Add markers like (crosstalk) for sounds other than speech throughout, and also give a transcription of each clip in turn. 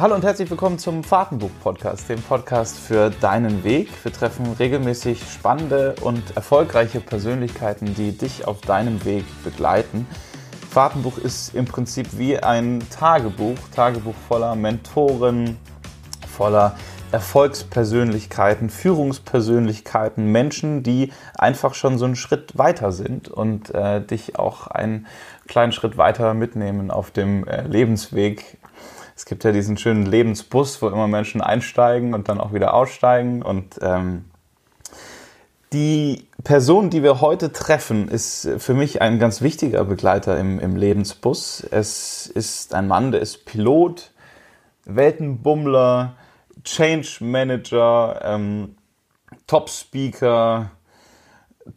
Hallo und herzlich willkommen zum Fahrtenbuch-Podcast, dem Podcast für deinen Weg. Wir treffen regelmäßig spannende und erfolgreiche Persönlichkeiten, die dich auf deinem Weg begleiten. Fahrtenbuch ist im Prinzip wie ein Tagebuch, Tagebuch voller Mentoren, voller Erfolgspersönlichkeiten, Führungspersönlichkeiten, Menschen, die einfach schon so einen Schritt weiter sind und äh, dich auch einen kleinen Schritt weiter mitnehmen auf dem äh, Lebensweg. Es gibt ja diesen schönen Lebensbus, wo immer Menschen einsteigen und dann auch wieder aussteigen. Und ähm, die Person, die wir heute treffen, ist für mich ein ganz wichtiger Begleiter im, im Lebensbus. Es ist ein Mann, der ist Pilot, Weltenbummler, Change Manager, ähm, Top Speaker,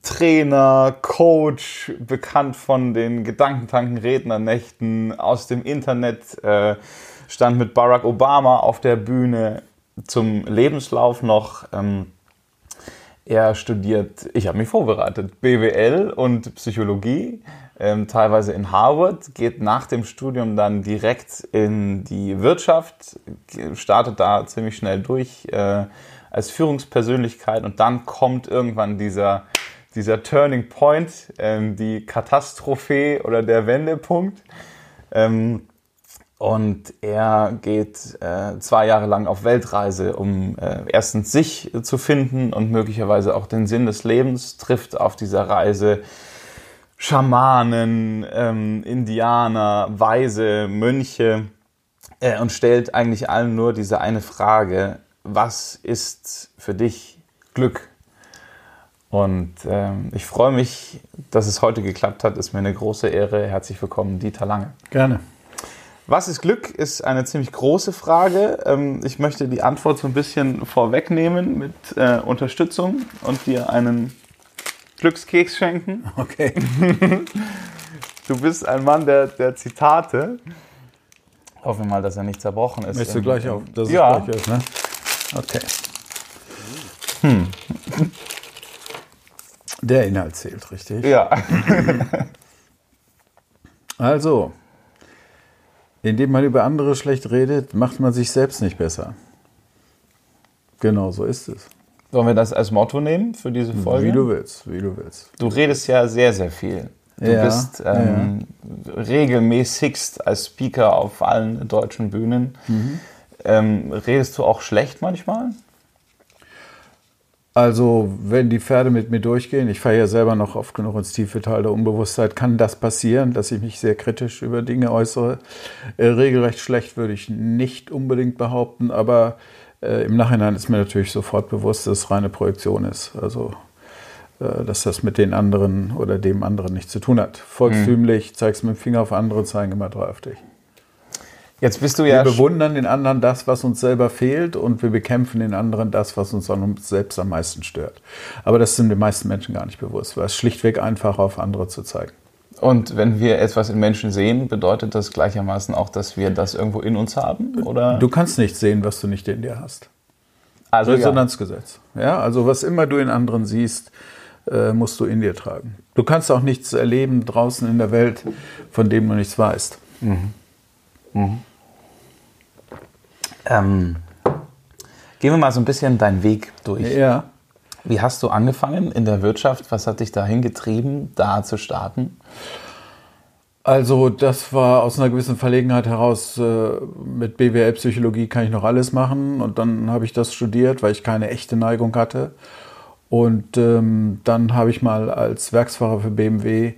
Trainer, Coach, bekannt von den Gedankentanken Rednernächten aus dem Internet, äh, stand mit Barack Obama auf der Bühne zum Lebenslauf noch. Ähm, er studiert, ich habe mich vorbereitet, BWL und Psychologie, ähm, teilweise in Harvard, geht nach dem Studium dann direkt in die Wirtschaft, startet da ziemlich schnell durch äh, als Führungspersönlichkeit und dann kommt irgendwann dieser, dieser Turning Point, ähm, die Katastrophe oder der Wendepunkt. Ähm, und er geht äh, zwei Jahre lang auf Weltreise, um äh, erstens sich zu finden und möglicherweise auch den Sinn des Lebens, trifft auf dieser Reise Schamanen, ähm, Indianer, Weise, Mönche äh, und stellt eigentlich allen nur diese eine Frage, was ist für dich Glück? Und ähm, ich freue mich, dass es heute geklappt hat. Ist mir eine große Ehre. Herzlich willkommen, Dieter Lange. Gerne. Was ist Glück, ist eine ziemlich große Frage. Ähm, ich möchte die Antwort so ein bisschen vorwegnehmen mit äh, Unterstützung und dir einen Glückskeks schenken. Okay. (laughs) Du bist ein Mann der, der Zitate. Hoffen wir mal, dass er nicht zerbrochen ist. Möchtest du gleich auf, dass ja. es gleich ist, ne? Okay. Hm. Der Inhalt zählt, richtig? Ja. (laughs) also, indem man über andere schlecht redet, macht man sich selbst nicht besser. Genau so ist es. Sollen wir das als Motto nehmen für diese Folge? Wie du willst, wie du willst. Du redest ja sehr, sehr viel. Du ja, bist ähm, ja. regelmäßigst als Speaker auf allen deutschen Bühnen. Mhm. Ähm, redest du auch schlecht manchmal? Also, wenn die Pferde mit mir durchgehen, ich fahre ja selber noch oft genug ins tiefe Tal der Unbewusstheit, kann das passieren, dass ich mich sehr kritisch über Dinge äußere. Äh, regelrecht schlecht würde ich nicht unbedingt behaupten, aber äh, im Nachhinein ist mir natürlich sofort bewusst, dass es reine Projektion ist. Also, äh, dass das mit den anderen oder dem anderen nichts zu tun hat. Volkstümlich, mhm. zeigst mit dem Finger auf andere, zeigen immer drei auf dich. Jetzt bist du ja. Wir bewundern den anderen das, was uns selber fehlt, und wir bekämpfen den anderen das, was uns an uns selbst am meisten stört. Aber das sind den meisten Menschen gar nicht bewusst, weil es schlichtweg einfacher auf andere zu zeigen. Und wenn wir etwas in Menschen sehen, bedeutet das gleichermaßen auch, dass wir das irgendwo in uns haben? Oder? Du kannst nicht sehen, was du nicht in dir hast. Also Resonanzgesetz. Ja. ja, also was immer du in anderen siehst, äh, musst du in dir tragen. Du kannst auch nichts erleben draußen in der Welt, von dem du nichts weißt. Mhm. Mhm. Ähm, gehen wir mal so ein bisschen deinen Weg durch. Ja. Wie hast du angefangen in der Wirtschaft? Was hat dich dahin getrieben, da zu starten? Also das war aus einer gewissen Verlegenheit heraus, äh, mit BWL Psychologie kann ich noch alles machen und dann habe ich das studiert, weil ich keine echte Neigung hatte. Und ähm, dann habe ich mal als Werksfahrer für BMW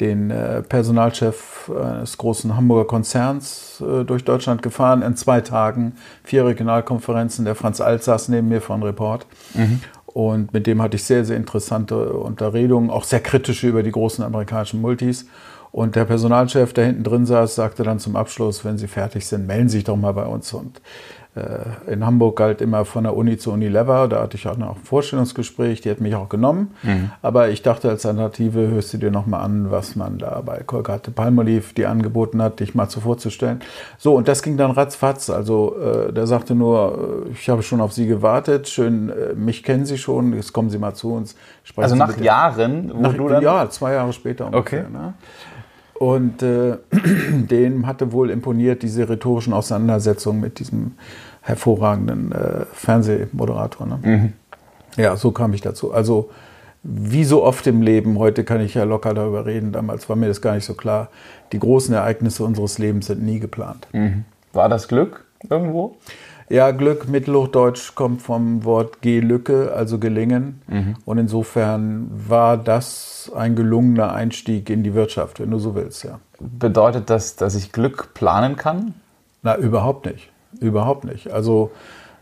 den äh, Personalchef eines großen Hamburger Konzerns äh, durch Deutschland gefahren, in zwei Tagen, vier Regionalkonferenzen. Der Franz Alt saß neben mir von Report. Mhm. Und mit dem hatte ich sehr, sehr interessante Unterredungen, auch sehr kritische über die großen amerikanischen Multis. Und der Personalchef, der hinten drin saß, sagte dann zum Abschluss, wenn Sie fertig sind, melden Sie sich doch mal bei uns. Und in Hamburg galt immer von der Uni zu Unilever. Da hatte ich auch noch ein Vorstellungsgespräch, die hat mich auch genommen. Mhm. Aber ich dachte, als Alternative hörst du dir nochmal an, was man da bei Colgate Palmolive die angeboten hat, dich mal zu vorzustellen. So, und das ging dann ratzfatz. Also äh, der sagte nur, äh, ich habe schon auf Sie gewartet, schön, äh, mich kennen Sie schon, jetzt kommen Sie mal zu uns. also nach Jahren? Wo nach, du dann ja, zwei Jahre später ungefähr. Okay. Ne? Und äh, (clears throat) dem hatte wohl imponiert diese rhetorischen Auseinandersetzungen mit diesem hervorragenden äh, Fernsehmoderator. Ne? Mhm. Ja, so kam ich dazu. Also wie so oft im Leben, heute kann ich ja locker darüber reden, damals war mir das gar nicht so klar, die großen Ereignisse unseres Lebens sind nie geplant. Mhm. War das Glück irgendwo? Ja, Glück, Mittelhochdeutsch kommt vom Wort Gelücke, also gelingen. Mhm. Und insofern war das ein gelungener Einstieg in die Wirtschaft, wenn du so willst, ja. Bedeutet das, dass ich Glück planen kann? Na, überhaupt nicht. Überhaupt nicht. Also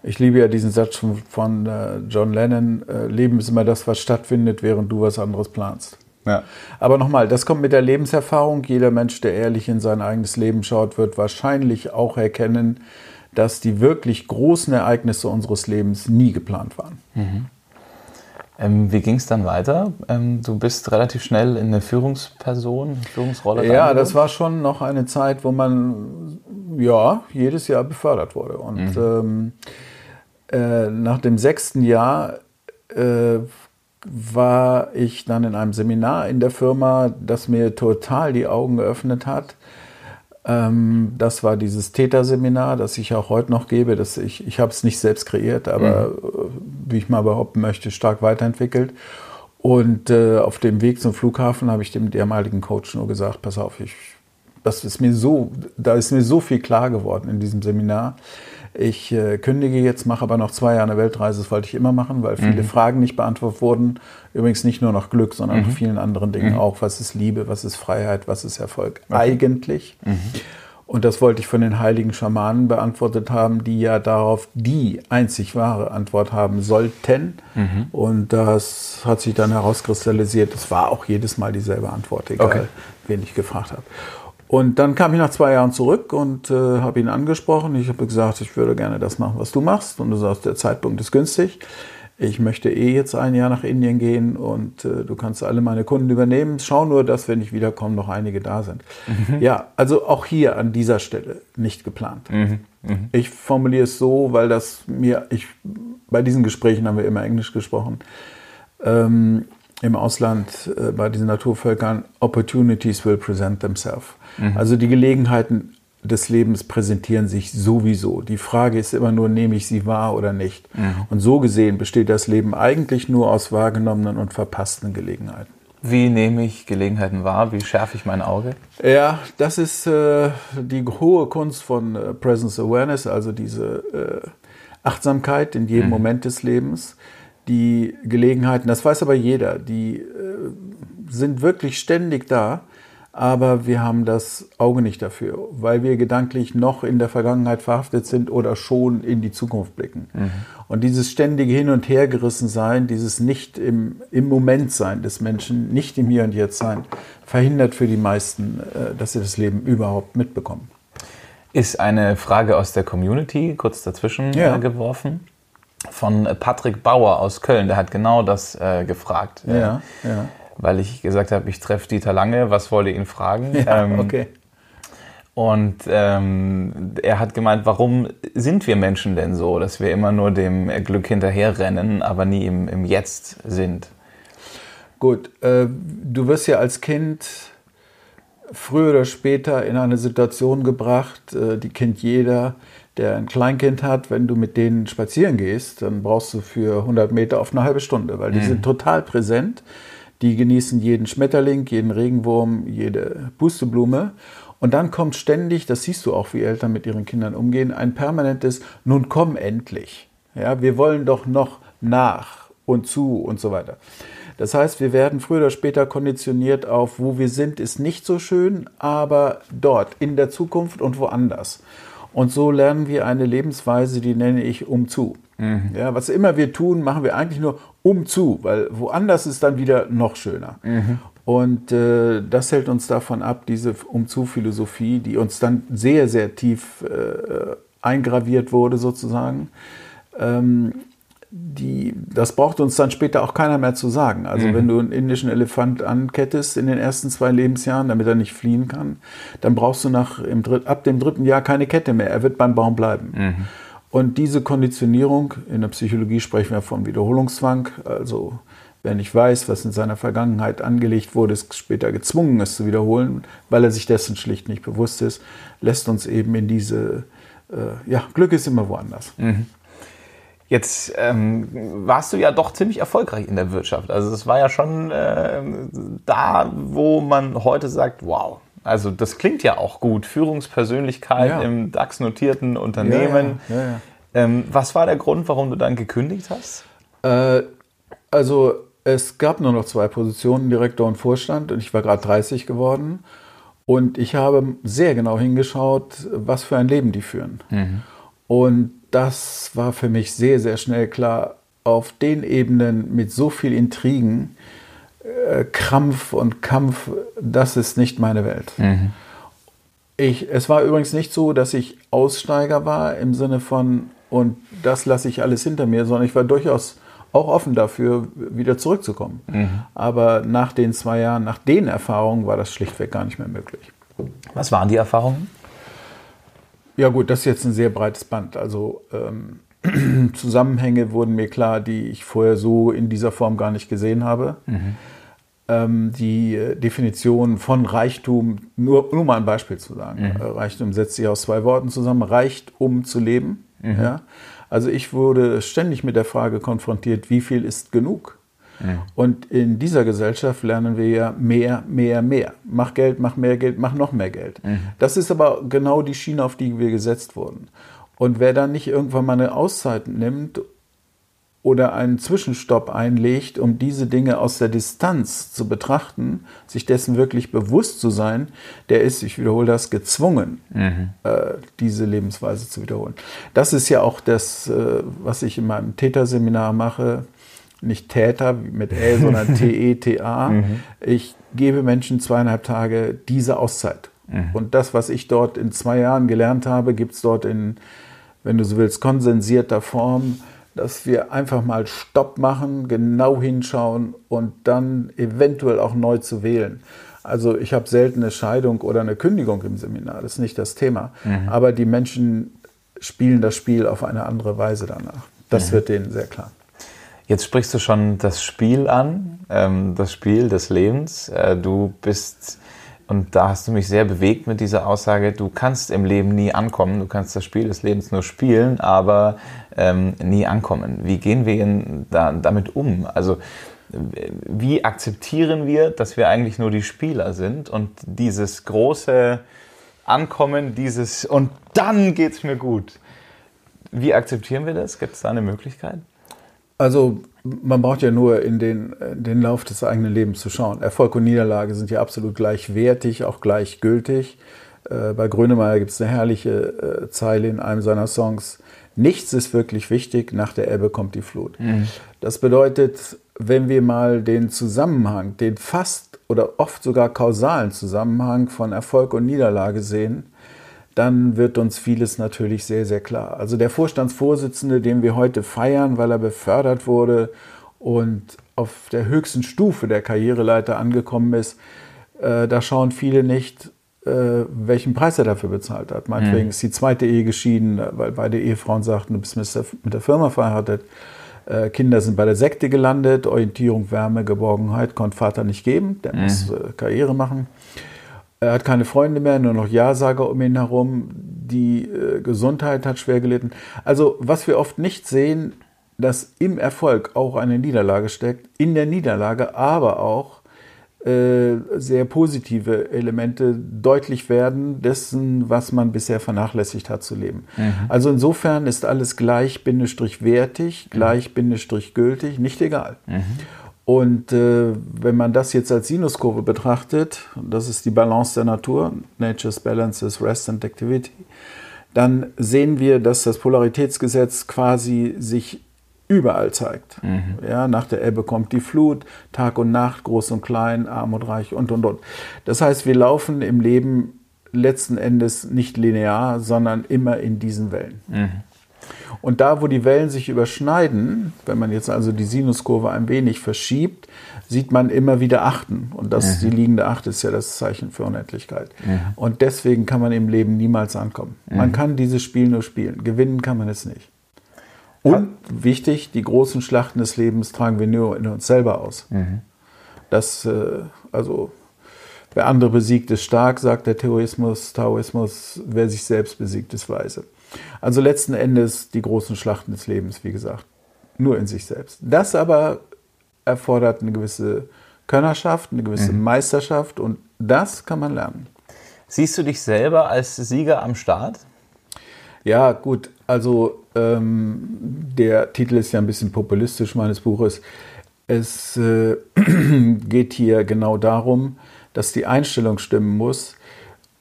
ich liebe ja diesen Satz von, von äh, John Lennon, äh, Leben ist immer das, was stattfindet, während du was anderes planst. Ja. Aber nochmal, das kommt mit der Lebenserfahrung. Jeder Mensch, der ehrlich in sein eigenes Leben schaut, wird wahrscheinlich auch erkennen, dass die wirklich großen Ereignisse unseres Lebens nie geplant waren. Mhm. Ähm, wie ging es dann weiter? Ähm, du bist relativ schnell in eine Führungsperson, Führungsrolle. Ja, das war schon noch eine Zeit, wo man ja jedes Jahr befördert wurde. Und mhm. ähm, äh, nach dem sechsten Jahr äh, war ich dann in einem Seminar in der Firma, das mir total die Augen geöffnet hat. Ähm, das war dieses Täterseminar, das ich auch heute noch gebe. Das ich ich habe es nicht selbst kreiert, aber mhm. Äh, wie ich mal behaupten möchte, stark weiterentwickelt. Und äh, auf dem Weg zum Flughafen habe ich dem damaligen Coach nur gesagt: Pass auf, ich, das ist mir so, da ist mir so viel klar geworden in diesem Seminar ich äh, kündige jetzt, mache aber noch zwei Jahre eine Weltreise. Das wollte ich immer machen, weil viele mhm. Fragen nicht beantwortet wurden. Übrigens nicht nur noch Glück, sondern mhm. nach vielen anderen Dingen mhm. auch. Was ist Liebe, was ist Freiheit, was ist Erfolg okay. eigentlich? Mhm. Und das wollte ich von den heiligen Schamanen beantwortet haben, die ja darauf die einzig wahre Antwort haben sollten. Mhm. Und das hat sich dann herauskristallisiert. Es war auch jedes Mal dieselbe Antwort, egal okay. wen ich gefragt habe. Und dann kam ich nach zwei Jahren zurück und äh, habe ihn angesprochen. Ich habe gesagt, ich würde gerne das machen, was du machst. Und du sagst, der Zeitpunkt ist günstig. Ich möchte eh jetzt ein Jahr nach Indien gehen und äh, du kannst alle meine Kunden übernehmen. Schau nur, dass, wenn ich wiederkomme, noch einige da sind. Mhm. Ja, also auch hier an dieser Stelle nicht geplant. Mhm. Mhm. Ich formuliere es so, weil das mir, ich, bei diesen Gesprächen haben wir immer Englisch gesprochen. Ähm, im Ausland äh, bei diesen Naturvölkern, Opportunities will present themselves. Mhm. Also die Gelegenheiten des Lebens präsentieren sich sowieso. Die Frage ist immer nur, nehme ich sie wahr oder nicht? Mhm. Und so gesehen besteht das Leben eigentlich nur aus wahrgenommenen und verpassten Gelegenheiten. Wie nehme ich Gelegenheiten wahr? Wie schärfe ich mein Auge? Ja, das ist äh, die hohe Kunst von äh, Presence Awareness, also diese äh, Achtsamkeit in jedem mhm. Moment des Lebens. Die Gelegenheiten, das weiß aber jeder, die äh, sind wirklich ständig da aber wir haben das Auge nicht dafür, weil wir gedanklich noch in der Vergangenheit verhaftet sind oder schon in die Zukunft blicken. Mhm. Und dieses ständige Hin- und Hergerissen sein, dieses nicht im, im Moment sein des Menschen, nicht im Hier und Jetzt sein, verhindert für die meisten, äh, dass sie das Leben überhaupt mitbekommen. Ist eine Frage aus der Community kurz dazwischen ja. Äh, geworfen von Patrick Bauer aus Köln. Der hat genau das äh, gefragt. Ja, ja weil ich gesagt habe, ich treffe Dieter Lange, was wollte ihn fragen? Ja, ähm, okay. Und ähm, er hat gemeint, warum sind wir Menschen denn so, dass wir immer nur dem Glück hinterherrennen, aber nie im, im Jetzt sind? Gut, äh, du wirst ja als Kind früher oder später in eine Situation gebracht, äh, die kennt jeder, der ein Kleinkind hat. Wenn du mit denen spazieren gehst, dann brauchst du für 100 Meter auf eine halbe Stunde, weil die mhm. sind total präsent die genießen jeden Schmetterling, jeden Regenwurm, jede Pusteblume. Und dann kommt ständig, das siehst du auch, wie Eltern mit ihren Kindern umgehen, ein permanentes Nun komm endlich. Ja, wir wollen doch noch nach und zu und so weiter. Das heißt, wir werden früher oder später konditioniert auf, wo wir sind, ist nicht so schön, aber dort, in der Zukunft und woanders. Und so lernen wir eine Lebensweise, die nenne ich umzu. Mhm. Ja, was immer wir tun, machen wir eigentlich nur umzu, weil woanders ist dann wieder noch schöner. Mhm. Und äh, das hält uns davon ab, diese Umzu-Philosophie, die uns dann sehr, sehr tief äh, eingraviert wurde sozusagen, ähm, die, das braucht uns dann später auch keiner mehr zu sagen. Also mhm. wenn du einen indischen Elefant ankettest in den ersten zwei Lebensjahren, damit er nicht fliehen kann, dann brauchst du nach, im, ab dem dritten Jahr keine Kette mehr. Er wird beim Baum bleiben. Mhm. Und diese Konditionierung, in der Psychologie sprechen wir von Wiederholungszwang, also wer nicht weiß, was in seiner Vergangenheit angelegt wurde, ist später gezwungen, es zu wiederholen, weil er sich dessen schlicht nicht bewusst ist, lässt uns eben in diese, äh, ja, Glück ist immer woanders. Mhm. Jetzt ähm, warst du ja doch ziemlich erfolgreich in der Wirtschaft. Also es war ja schon äh, da, wo man heute sagt, wow, also das klingt ja auch gut. Führungspersönlichkeit ja. im DAX-notierten Unternehmen. Ja, ja, ähm, was war der Grund, warum du dann gekündigt hast? Äh, also es gab nur noch zwei Positionen, Direktor und Vorstand, und ich war gerade 30 geworden. Und ich habe sehr genau hingeschaut, was für ein Leben die führen. Mhm. Und das war für mich sehr, sehr schnell klar, auf den Ebenen mit so viel Intrigen, äh, Krampf und Kampf, das ist nicht meine Welt. Mhm. Ich, es war übrigens nicht so, dass ich Aussteiger war im Sinne von, und das lasse ich alles hinter mir, sondern ich war durchaus auch offen dafür, wieder zurückzukommen. Mhm. Aber nach den zwei Jahren, nach den Erfahrungen war das schlichtweg gar nicht mehr möglich. Was waren die Erfahrungen? Ja gut, das ist jetzt ein sehr breites Band. Also ähm, (clears throat) Zusammenhänge wurden mir klar, die ich vorher so in dieser Form gar nicht gesehen habe. Mhm. Ähm, die äh, Definition von Reichtum, nur, nur mal ein Beispiel zu sagen. Mhm. Äh, Reichtum setzt sich aus zwei Worten zusammen. Reicht, um zu leben. Mhm. Ja? Also ich wurde ständig mit der Frage konfrontiert, wie viel ist genug? Und in dieser Gesellschaft lernen wir ja mehr, mehr, mehr. Mach Geld, mach mehr Geld, mach noch mehr Geld. Mhm. Das ist aber genau die Schiene, auf die wir gesetzt wurden. Und wer dann nicht irgendwann mal eine Auszeit nimmt oder einen Zwischenstopp einlegt, um diese Dinge aus der Distanz zu betrachten, sich dessen wirklich bewusst zu sein, der ist, ich wiederhole das, gezwungen, mhm. äh, diese Lebensweise zu wiederholen. Das ist ja auch das, äh, was ich in meinem Täterseminar mache. Nicht Täter mit L, sondern (laughs) T-E-T-A. Mhm. Ich gebe Menschen zweieinhalb Tage diese Auszeit. Mhm. Und das, was ich dort in zwei Jahren gelernt habe, gibt es dort in, wenn du so willst, konsensierter Form dass wir einfach mal Stopp machen, genau hinschauen und dann eventuell auch neu zu wählen. Also ich habe selten eine Scheidung oder eine Kündigung im Seminar, das ist nicht das Thema. Mhm. Aber die Menschen spielen das Spiel auf eine andere Weise danach. Das mhm. wird denen sehr klar. Jetzt sprichst du schon das Spiel an, ähm, das Spiel des Lebens. Äh, du bist und da hast du mich sehr bewegt mit dieser Aussage, du kannst im Leben nie ankommen, du kannst das Spiel des Lebens nur spielen, aber ähm, nie ankommen. Wie gehen wir in, da, damit um? Also wie akzeptieren wir, dass wir eigentlich nur die Spieler sind und dieses große Ankommen, dieses und dann geht's mir gut. Wie akzeptieren wir das? Gibt es da eine Möglichkeit? Also man braucht ja nur in den, in den Lauf des eigenen Lebens zu schauen. Erfolg und Niederlage sind ja absolut gleichwertig, auch gleichgültig. Äh, bei Grönemeyer gibt es eine herrliche äh, Zeile in einem seiner Songs. Nichts ist wirklich wichtig, nach der Ebbe kommt die Flut. Mhm. Das bedeutet, wenn wir mal den Zusammenhang, den fast oder oft sogar kausalen Zusammenhang von Erfolg und Niederlage sehen, dann wird uns vieles natürlich sehr, sehr klar. Also der Vorstandsvorsitzende, den wir heute feiern, weil er befördert wurde und auf der höchsten Stufe der Karriereleiter angekommen ist, äh, da schauen viele nicht, äh, welchen Preis er dafür bezahlt hat. Meinetwegen mhm. ist die zweite Ehe geschieden, weil beide Ehefrauen sagten, du bist mit der Firma verheiratet. Äh, Kinder sind bei der Sekte gelandet, Orientierung, Wärme, Geborgenheit konnte Vater nicht geben, der mhm. muss äh, Karriere machen. Er hat keine Freunde mehr, nur noch Ja-Sager um ihn herum. Die äh, Gesundheit hat schwer gelitten. Also, was wir oft nicht sehen, dass im Erfolg auch eine Niederlage steckt, in der Niederlage aber auch äh, sehr positive Elemente deutlich werden dessen, was man bisher vernachlässigt hat zu leben. Mhm. Also insofern ist alles gleich bindestrich wertig, gleich bindestrich gültig, nicht egal. Mhm. Und äh, wenn man das jetzt als Sinuskurve betrachtet, das ist die Balance der Natur, Nature's Balance is Rest and Activity, dann sehen wir, dass das Polaritätsgesetz quasi sich überall zeigt. Mhm. Ja, nach der Ebbe kommt die Flut, Tag und Nacht, groß und klein, arm und reich und und und. Das heißt, wir laufen im Leben letzten Endes nicht linear, sondern immer in diesen Wellen. Mhm. Und da, wo die Wellen sich überschneiden, wenn man jetzt also die Sinuskurve ein wenig verschiebt, sieht man immer wieder Achten. Und das, mhm. die liegende Acht ist ja das Zeichen für Unendlichkeit. Mhm. Und deswegen kann man im Leben niemals ankommen. Mhm. Man kann dieses Spiel nur spielen. Gewinnen kann man es nicht. Und wichtig, die großen Schlachten des Lebens tragen wir nur in uns selber aus. Mhm. Das, äh, also, wer andere besiegt, ist stark, sagt der Terrorismus, Taoismus, wer sich selbst besiegt, ist weise. Also letzten Endes die großen Schlachten des Lebens, wie gesagt, nur in sich selbst. Das aber erfordert eine gewisse Könnerschaft, eine gewisse mhm. Meisterschaft und das kann man lernen. Siehst du dich selber als Sieger am Start? Ja, gut. Also ähm, der Titel ist ja ein bisschen populistisch meines Buches. Es äh, (clears throat) geht hier genau darum, dass die Einstellung stimmen muss.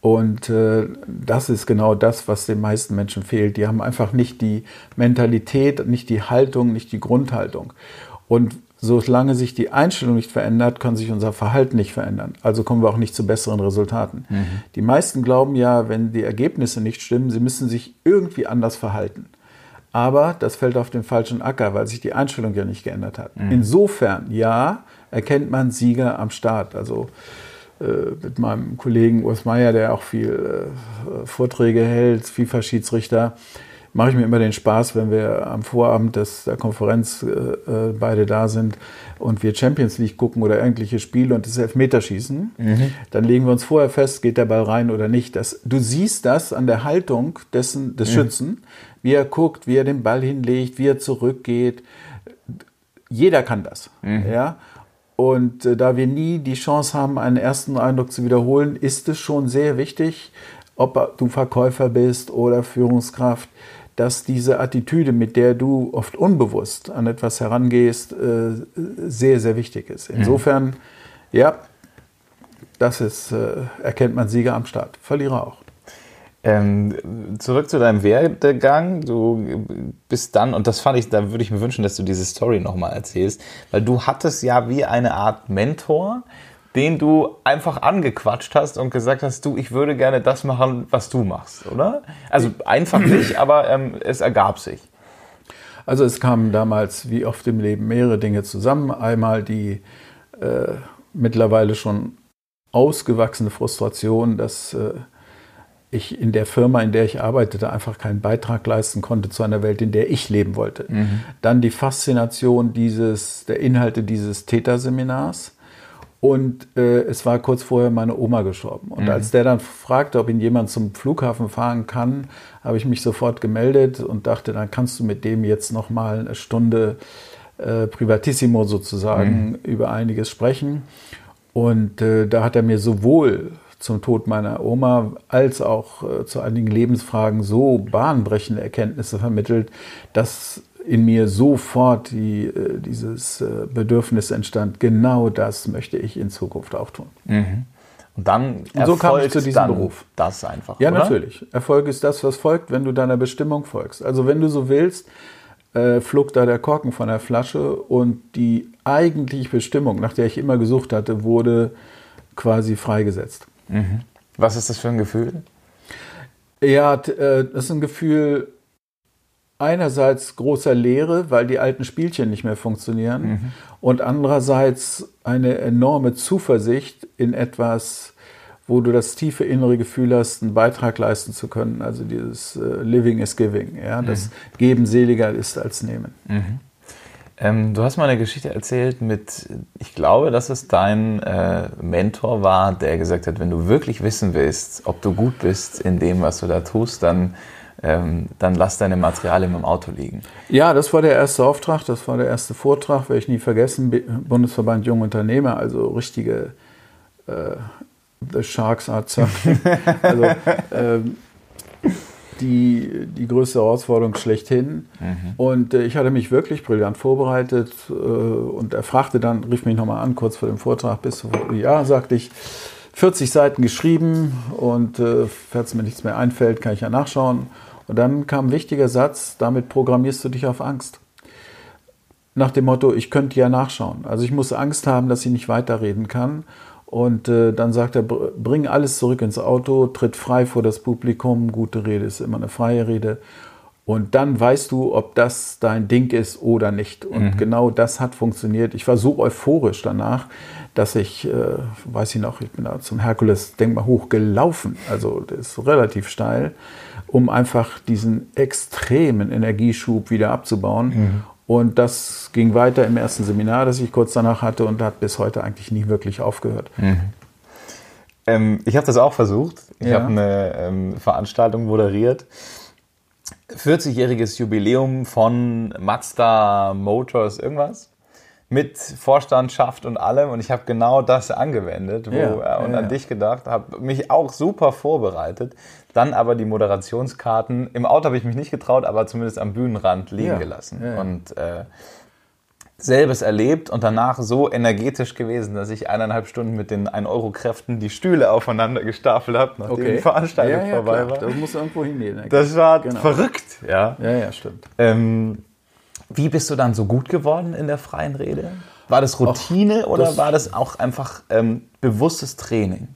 Und äh, das ist genau das, was den meisten Menschen fehlt. Die haben einfach nicht die Mentalität, nicht die Haltung, nicht die Grundhaltung. Und solange sich die Einstellung nicht verändert, kann sich unser Verhalten nicht verändern. Also kommen wir auch nicht zu besseren Resultaten. Mhm. Die meisten glauben ja, wenn die Ergebnisse nicht stimmen, sie müssen sich irgendwie anders verhalten. Aber das fällt auf den falschen Acker, weil sich die Einstellung ja nicht geändert hat. Mhm. Insofern, ja, erkennt man Sieger am Start. Also mit meinem Kollegen Urs Meier, der auch viel äh, Vorträge hält, FIFA-Schiedsrichter, mache ich mir immer den Spaß, wenn wir am Vorabend des, der Konferenz äh, äh, beide da sind und wir Champions League gucken oder irgendwelche Spiele und das Elfmeterschießen, mhm. dann legen wir uns vorher fest, geht der Ball rein oder nicht. Das, du siehst das an der Haltung dessen, des mhm. Schützen, wie er guckt, wie er den Ball hinlegt, wie er zurückgeht. Jeder kann das. Mhm. Ja? Und äh, da wir nie die Chance haben, einen ersten Eindruck zu wiederholen, ist es schon sehr wichtig, ob du Verkäufer bist oder Führungskraft, dass diese Attitüde, mit der du oft unbewusst an etwas herangehst, äh, sehr, sehr wichtig ist. Mhm. Insofern, ja, das ist, äh, erkennt man Sieger am Start, Verlierer auch. Ähm, zurück zu deinem Werdegang. Du bist dann, und das fand ich, da würde ich mir wünschen, dass du diese Story nochmal erzählst, weil du hattest ja wie eine Art Mentor, den du einfach angequatscht hast und gesagt hast, du, ich würde gerne das machen, was du machst, oder? Also einfach nicht, (clears throat) aber ähm, es ergab sich. Also es kamen damals, wie oft im Leben, mehrere Dinge zusammen. Einmal die äh, mittlerweile schon ausgewachsene Frustration, dass äh, ich in der Firma, in der ich arbeitete, einfach keinen Beitrag leisten konnte zu einer Welt, in der ich leben wollte. Mhm. Dann die Faszination dieses, der Inhalte dieses Täterseminars und äh, es war kurz vorher meine Oma gestorben. Und mhm. als der dann fragte, ob ihn jemand zum Flughafen fahren kann, habe ich mich sofort gemeldet und dachte, dann kannst du mit dem jetzt noch mal eine Stunde äh, Privatissimo sozusagen mhm. über einiges sprechen. Und äh, da hat er mir sowohl zum Tod meiner Oma als auch äh, zu einigen Lebensfragen so bahnbrechende Erkenntnisse vermittelt, dass in mir sofort die, äh, dieses äh, Bedürfnis entstand, genau das möchte ich in Zukunft auch tun. Mhm. Und dann und so kam ich zu diesem Beruf. Das einfach. Ja, oder? natürlich. Erfolg ist das, was folgt, wenn du deiner Bestimmung folgst. Also wenn du so willst, äh, flog da der Korken von der Flasche und die eigentliche Bestimmung, nach der ich immer gesucht hatte, wurde quasi freigesetzt. Mhm. Was ist das für ein Gefühl? Ja, äh, das ist ein Gefühl einerseits großer Leere, weil die alten Spielchen nicht mehr funktionieren mhm. und andererseits eine enorme Zuversicht in etwas, wo du das tiefe innere Gefühl hast, einen Beitrag leisten zu können. Also dieses äh, Living is Giving, ja, mhm. das Geben seliger ist als Nehmen. Mhm. Ähm, du hast mal eine Geschichte erzählt mit, ich glaube, dass es dein äh, Mentor war, der gesagt hat, wenn du wirklich wissen willst, ob du gut bist in dem, was du da tust, dann ähm, dann lass deine Materialien im Auto liegen. Ja, das war der erste Auftrag, das war der erste Vortrag, werde ich nie vergessen. Bundesverband Junge Unternehmer, also richtige äh, The Sharks Art (laughs) also ähm, die, die größte Herausforderung schlechthin. Mhm. Und äh, ich hatte mich wirklich brillant vorbereitet äh, und er fragte dann, rief mich nochmal an, kurz vor dem Vortrag, bis ja, sagte ich, 40 Seiten geschrieben und äh, falls mir nichts mehr einfällt, kann ich ja nachschauen. Und dann kam ein wichtiger Satz, damit programmierst du dich auf Angst. Nach dem Motto, ich könnte ja nachschauen. Also ich muss Angst haben, dass ich nicht weiterreden kann. Und äh, dann sagt er, bring alles zurück ins Auto, tritt frei vor das Publikum. Gute Rede ist immer eine freie Rede. Und dann weißt du, ob das dein Ding ist oder nicht. Und mhm. genau das hat funktioniert. Ich war so euphorisch danach, dass ich, äh, weiß ich noch, ich bin da zum Herkules-Denkmal hochgelaufen. Also das ist relativ steil, um einfach diesen extremen Energieschub wieder abzubauen. Mhm. Und das ging weiter im ersten Seminar, das ich kurz danach hatte und hat bis heute eigentlich nie wirklich aufgehört. Mhm. Ähm, ich habe das auch versucht. Ich ja. habe eine ähm, Veranstaltung moderiert. 40-jähriges Jubiläum von Mazda Motors irgendwas mit Vorstandschaft und allem und ich habe genau das angewendet wo, ja, äh, und ja, an ja. dich gedacht, habe mich auch super vorbereitet, dann aber die Moderationskarten, im Auto habe ich mich nicht getraut, aber zumindest am Bühnenrand liegen gelassen und äh, selbes erlebt und danach so energetisch gewesen, dass ich eineinhalb Stunden mit den 1-Euro-Kräften die Stühle aufeinander gestapelt habe, nachdem okay. die Veranstaltung ja, ja, vorbei war. Das muss irgendwo hingehen. Das war genau. verrückt, ja. Ja, ja, stimmt. Ähm, wie bist du dann so gut geworden in der freien Rede? War das Routine Och, oder das war das auch einfach ähm, bewusstes Training?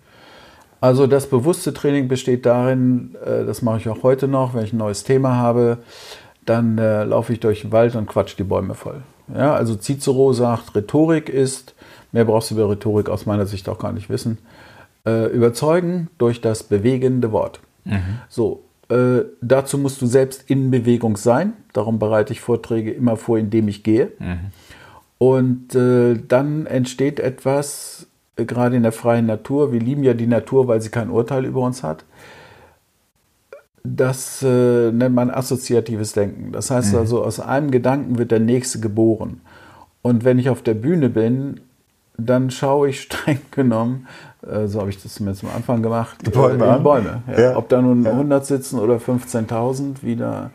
Also das bewusste Training besteht darin, äh, das mache ich auch heute noch, wenn ich ein neues Thema habe, dann äh, laufe ich durch den Wald und quatsch die Bäume voll. Ja, also Cicero sagt, Rhetorik ist, mehr brauchst du über Rhetorik aus meiner Sicht auch gar nicht wissen, äh, überzeugen durch das bewegende Wort. Mhm. So, äh, dazu musst du selbst in Bewegung sein. Darum bereite ich Vorträge immer vor, indem ich gehe. Mhm. Und dann entsteht etwas, gerade in der freien Natur. Wir lieben ja die Natur, weil sie kein Urteil über uns hat. Das äh, nennt man assoziatives Denken. Das heißt mhm. also, aus einem Gedanken wird der nächste geboren. Und wenn ich auf der Bühne bin, dann schaue ich (laughs) streng genommen, äh, so habe ich das zumindest am Anfang gemacht, die Bäume. Äh, Bäume ja. Ja. Ob da nun ja. 100 sitzen oder 15.000 wieder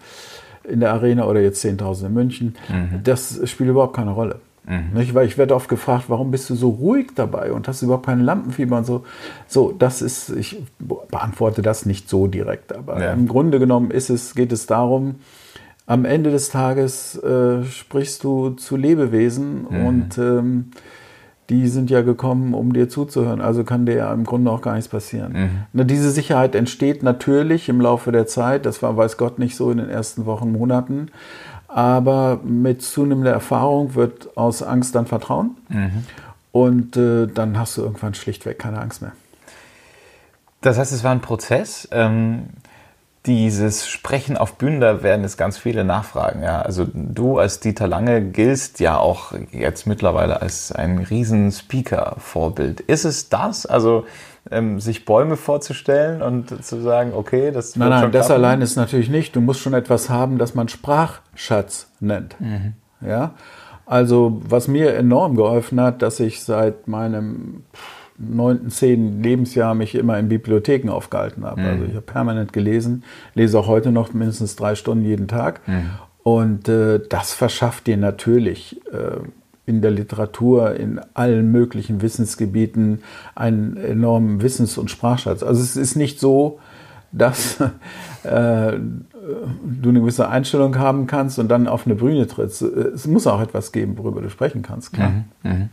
in der Arena oder jetzt 10.000 in München, mhm. das spielt überhaupt keine Rolle. Mhm. Nicht? Weil ich werde oft gefragt, warum bist du so ruhig dabei und hast überhaupt kein Lampenfieber und so. So, das ist, ich beantworte das nicht so direkt, aber ja. im Grunde genommen ist es, geht es darum, am Ende des Tages äh, sprichst du zu Lebewesen mhm. und ähm, die sind ja gekommen, um dir zuzuhören. Also kann dir ja im Grunde auch gar nichts passieren. Mhm. Diese Sicherheit entsteht natürlich im Laufe der Zeit. Das war, weiß Gott, nicht so in den ersten Wochen, Monaten. Aber mit zunehmender Erfahrung wird aus Angst dann Vertrauen. Mhm. Und äh, dann hast du irgendwann schlichtweg keine Angst mehr. Das heißt, es war ein Prozess. Ähm, dieses Sprechen auf Bühnen, da werden jetzt ganz viele nachfragen. Ja, also du als Dieter Lange giltst ja auch jetzt mittlerweile als ein riesen Speaker-Vorbild. Ist es das? Also ähm, sich Bäume vorzustellen und zu sagen, okay, das Nein, nein, das allein ist natürlich nicht. Du musst schon etwas haben, das man Sprachschatz nennt. Mhm. Ja, also was mir enorm geholfen hat, dass ich seit meinem neunten, zehnten Lebensjahr mich immer in Bibliotheken aufgehalten habe. Mhm. Also ich habe permanent gelesen, lese auch heute noch mindestens drei Stunden jeden Tag. Mhm. Und äh, das verschafft dir natürlich äh, in der Literatur, in allen möglichen Wissensgebieten einen enormen Wissens- und Sprachschatz. Also es ist nicht so, dass (laughs) äh, du eine gewisse Einstellung haben kannst und dann auf eine Bühne trittst. Es muss auch etwas geben, worüber du sprechen kannst, klar. Mhm, mh.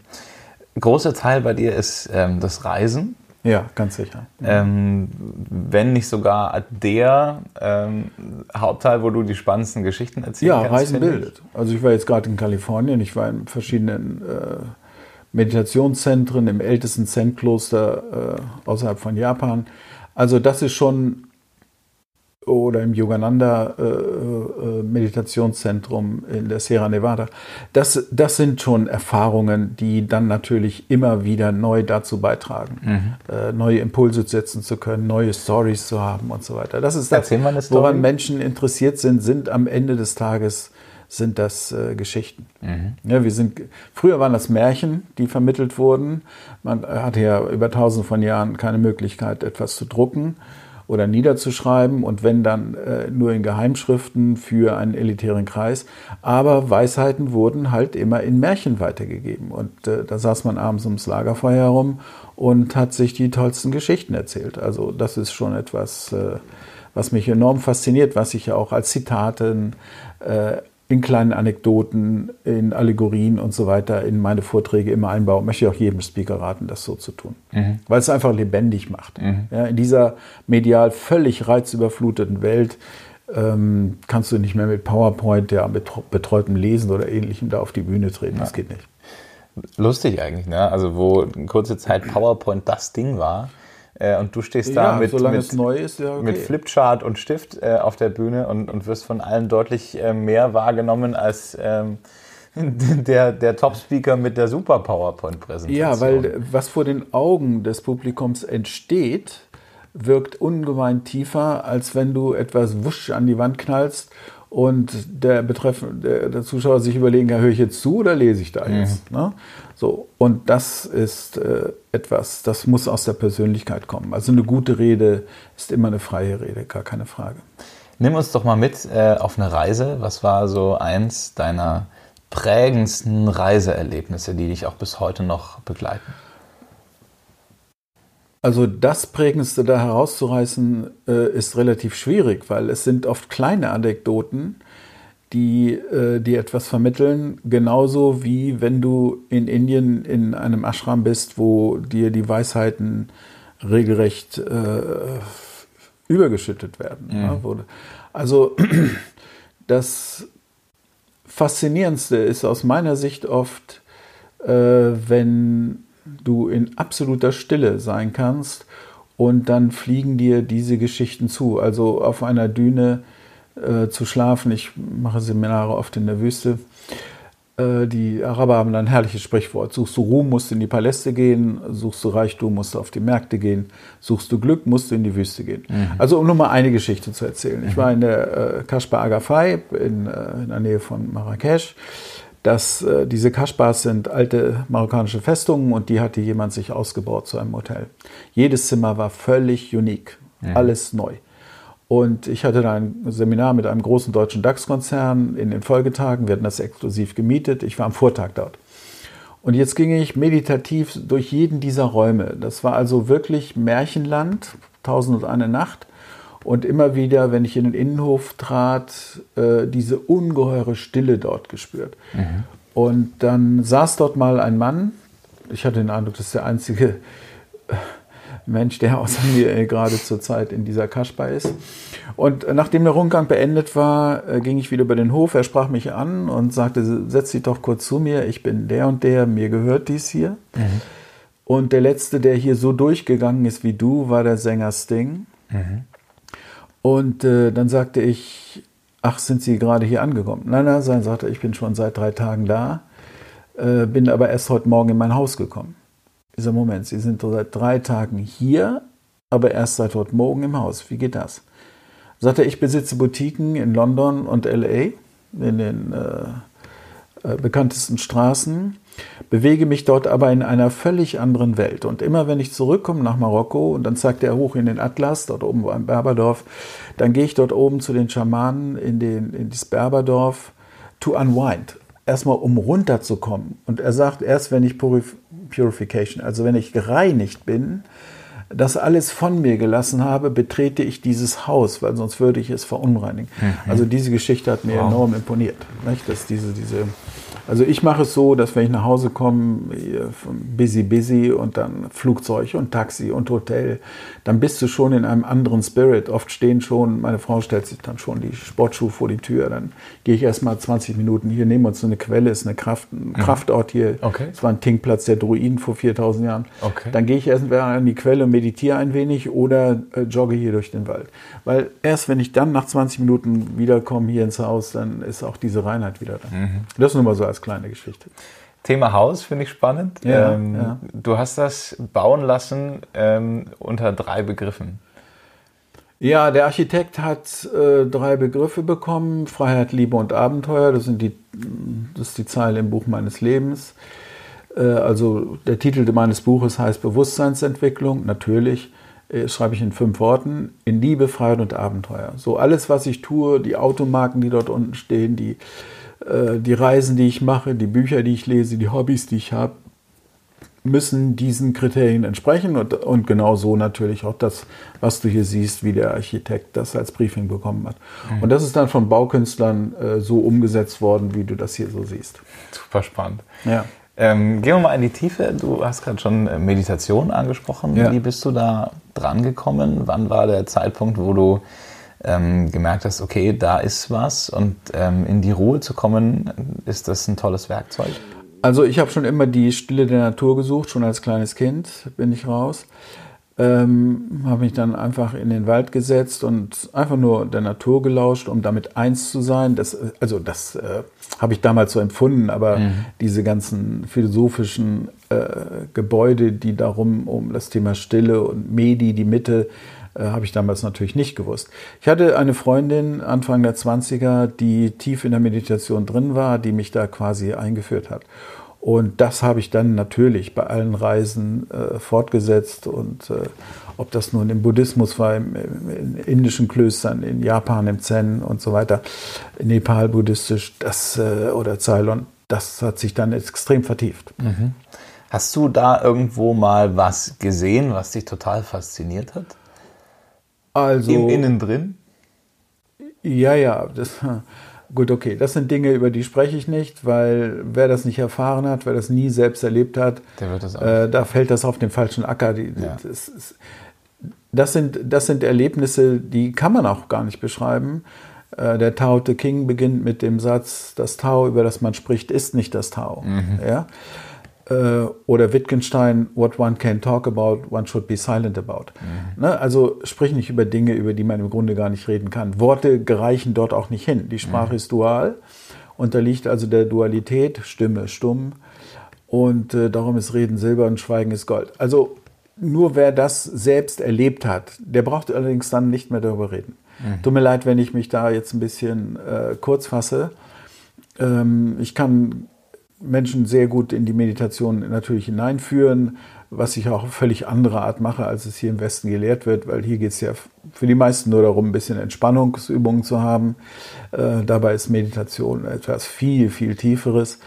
Großer Teil bei dir ist ähm, das Reisen. Ja, ganz sicher. Ähm, wenn nicht sogar der ähm, Hauptteil, wo du die spannendsten Geschichten erzählst. Ja, kannst, Reisen bildet. Also ich war jetzt gerade in Kalifornien, ich war in verschiedenen äh, Meditationszentren, im ältesten Zen-Kloster äh, außerhalb von Japan. Also das ist schon oder im Yogananda äh, äh, Meditationszentrum in der Sierra Nevada. Das, das sind schon Erfahrungen, die dann natürlich immer wieder neu dazu beitragen, mhm. äh, neue Impulse setzen zu können, neue Stories zu haben und so weiter. Das ist das, woran Menschen interessiert sind, sind am Ende des Tages sind das äh, Geschichten. Mhm. Ja, wir sind, früher waren das Märchen, die vermittelt wurden. Man hatte ja über tausende von Jahren keine Möglichkeit, etwas zu drucken oder niederzuschreiben und wenn dann äh, nur in Geheimschriften für einen elitären Kreis. Aber Weisheiten wurden halt immer in Märchen weitergegeben und äh, da saß man abends ums Lagerfeuer herum und hat sich die tollsten Geschichten erzählt. Also das ist schon etwas, äh, was mich enorm fasziniert, was ich ja auch als Zitaten äh, in kleinen Anekdoten, in Allegorien und so weiter in meine Vorträge immer einbaue. Möchte ich auch jedem Speaker raten, das so zu tun. Mhm. Weil es einfach lebendig macht. Mhm. Ja, in dieser medial völlig reizüberfluteten Welt ähm, kannst du nicht mehr mit PowerPoint, ja, betreutem Lesen oder ähnlichem da auf die Bühne treten. Ja. Das geht nicht. Lustig eigentlich, ne? Also wo kurze Zeit PowerPoint das Ding war. Äh, und du stehst da ja, mit, mit, ist, ja, okay. mit, Flipchart und Stift äh, auf der Bühne und, und wirst von allen deutlich äh, mehr wahrgenommen als ähm, (laughs) der, der Top-Speaker mit der super PowerPoint-Präsentation. Ja, weil was vor den Augen des Publikums entsteht, wirkt ungemein tiefer, als wenn du etwas wusch an die Wand knallst und der betreffende der Zuschauer sich überlegen kann, höre ich jetzt zu oder lese ich da mhm. jetzt? Mhm. Ne? So, und das ist äh, etwas, das muss aus der Persönlichkeit kommen. Also eine gute Rede ist immer eine freie Rede, gar keine Frage. Nimm uns doch mal mit äh, auf eine Reise. Was war so eins deiner prägendsten Reiseerlebnisse, die dich auch bis heute noch begleiten? Also das Prägendste da herauszureißen äh, ist relativ schwierig, weil es sind oft kleine Anekdoten, die, äh, die etwas vermitteln, genauso wie wenn du in Indien in einem Ashram bist, wo dir die Weisheiten regelrecht äh, übergeschüttet werden. Mhm. Ja, also (clears throat) das Faszinierendste ist aus meiner Sicht oft, äh, wenn du in absoluter Stille sein kannst und dann fliegen dir diese Geschichten zu. Also auf einer Düne äh, zu schlafen. Ich mache Seminare oft in der Wüste. Äh, die Araber haben ein herrliches Sprichwort. Suchst du Ruhm, musst du in die Paläste gehen. Suchst du Reichtum, musst du auf die Märkte gehen. Suchst du Glück, musst du in die Wüste gehen. Mhm. Also um nur mal eine Geschichte zu erzählen. Ich mhm. war in der äh, Kashba Agafay in, äh, in der Nähe von Marrakesch dass äh, diese Kaschbars sind alte marokkanische Festungen und die hatte jemand sich ausgebaut zu einem Hotel. Jedes Zimmer war völlig unique, ja. alles neu. Und ich hatte da ein Seminar mit einem großen deutschen DAX-Konzern in den Folgetagen. Wir hatten das exklusiv gemietet. Ich war am Vortag dort. Und jetzt ging ich meditativ durch jeden dieser Räume. Das war also wirklich Märchenland, tausend und eine Nacht. Und immer wieder, wenn ich in den Innenhof trat, äh, diese ungeheure Stille dort gespürt. Mhm. Und dann saß dort mal ein Mann. Ich hatte den Eindruck, das ist der einzige Mensch, der außer mir gerade zur Zeit in dieser Kaschba ist. Und nachdem der Rundgang beendet war, äh, ging ich wieder über den Hof. Er sprach mich an und sagte, setz dich doch kurz zu mir. Ich bin der und der, mir gehört dies hier. Mhm. Und der letzte, der hier so durchgegangen ist wie du, war der Sänger Sting. Mhm. Und äh, dann sagte ich, ach, sind Sie gerade hier angekommen? Nein, nein, sein sagte, ich bin schon seit drei Tagen da, äh, bin aber erst heute Morgen in mein Haus gekommen. Dieser Moment, Sie sind seit drei Tagen hier, aber erst seit heute Morgen im Haus. Wie geht das? Sagte ich besitze Boutiquen in London und LA, in den äh, äh, bekanntesten Straßen bewege mich dort aber in einer völlig anderen Welt. Und immer wenn ich zurückkomme nach Marokko und dann zeigt er hoch in den Atlas, dort oben war ein Berberdorf, dann gehe ich dort oben zu den Schamanen in, den, in das Berberdorf to unwind. Erstmal um runterzukommen. Und er sagt, erst wenn ich Purif Purification, also wenn ich gereinigt bin, das alles von mir gelassen habe, betrete ich dieses Haus, weil sonst würde ich es verunreinigen. Mhm. Also diese Geschichte hat mir wow. enorm imponiert. Nicht? Dass diese, diese also ich mache es so, dass wenn ich nach Hause komme, busy, busy und dann Flugzeug und Taxi und Hotel, dann bist du schon in einem anderen Spirit. Oft stehen schon, meine Frau stellt sich dann schon die Sportschuhe vor die Tür, dann gehe ich erst mal 20 Minuten hier, nehmen uns so eine Quelle, ist eine Kraft, ein mhm. Kraftort hier. Okay. Es war ein Tinkplatz der Druiden vor 4000 Jahren. Okay. Dann gehe ich erst mal an die Quelle und meditiere ein wenig oder äh, jogge hier durch den Wald. Weil erst wenn ich dann nach 20 Minuten wiederkomme hier ins Haus, dann ist auch diese Reinheit wieder da. Mhm. Das nur mal so als als kleine Geschichte. Thema Haus finde ich spannend. Ja, ähm, ja. Du hast das bauen lassen ähm, unter drei Begriffen. Ja, der Architekt hat äh, drei Begriffe bekommen: Freiheit, Liebe und Abenteuer. Das, sind die, das ist die Zeile im Buch meines Lebens. Äh, also der Titel meines Buches heißt Bewusstseinsentwicklung. Natürlich äh, schreibe ich in fünf Worten: In Liebe, Freiheit und Abenteuer. So alles, was ich tue, die Automarken, die dort unten stehen, die die Reisen, die ich mache, die Bücher, die ich lese, die Hobbys, die ich habe, müssen diesen Kriterien entsprechen und, und genau so natürlich auch das, was du hier siehst, wie der Architekt das als Briefing bekommen hat. Mhm. Und das ist dann von Baukünstlern äh, so umgesetzt worden, wie du das hier so siehst. Super spannend. Ja. Ähm, gehen wir mal in die Tiefe. Du hast gerade schon äh, Meditation angesprochen. Ja. Wie bist du da dran gekommen? Wann war der Zeitpunkt, wo du ähm, gemerkt hast, okay, da ist was und ähm, in die Ruhe zu kommen, ist das ein tolles Werkzeug? Also ich habe schon immer die Stille der Natur gesucht, schon als kleines Kind bin ich raus. Ähm, habe mich dann einfach in den Wald gesetzt und einfach nur der Natur gelauscht, um damit eins zu sein. Das, also das äh, habe ich damals so empfunden, aber mhm. diese ganzen philosophischen äh, Gebäude, die darum um das Thema Stille und Medi, die Mitte, äh, habe ich damals natürlich nicht gewusst. Ich hatte eine Freundin Anfang der 20er, die tief in der Meditation drin war, die mich da quasi eingeführt hat. Und das habe ich dann natürlich bei allen Reisen äh, fortgesetzt. Und äh, ob das nun im Buddhismus war, im, in indischen Klöstern, in Japan, im Zen und so weiter, Nepal buddhistisch, das äh, oder Ceylon, das hat sich dann extrem vertieft. Mhm. Hast du da irgendwo mal was gesehen, was dich total fasziniert hat? Also. Im Innen drin? Ja, ja. Das, (laughs) gut, okay. Das sind Dinge, über die spreche ich nicht, weil wer das nicht erfahren hat, wer das nie selbst erlebt hat, äh, da fällt das auf den falschen Acker. Die, ja. das, das, sind, das sind Erlebnisse, die kann man auch gar nicht beschreiben. Äh, der Tao Te King beginnt mit dem Satz, das Tao, über das man spricht, ist nicht das Tao. Mhm. Ja? Äh, oder Wittgenstein, what one can talk about, one should be silent about. Mhm. Ne? Also sprich nicht über Dinge, über die man im Grunde gar nicht reden kann. Worte gereichen dort auch nicht hin. Die Sprache mhm. ist dual, unterliegt also der Dualität, Stimme stumm. Und äh, darum ist Reden Silber und Schweigen ist Gold. Also nur wer das selbst erlebt hat, der braucht allerdings dann nicht mehr darüber reden. Mhm. Tut mir leid, wenn ich mich da jetzt ein bisschen äh, kurz fasse. Ähm, ich kann Menschen sehr gut in die Meditation natürlich hineinführen, was ich auch völlig andere Art mache, als es hier im Westen gelehrt wird, weil hier geht es ja für die meisten nur darum, ein bisschen Entspannungsübungen zu haben. Äh, dabei ist Meditation etwas viel, viel Tieferes.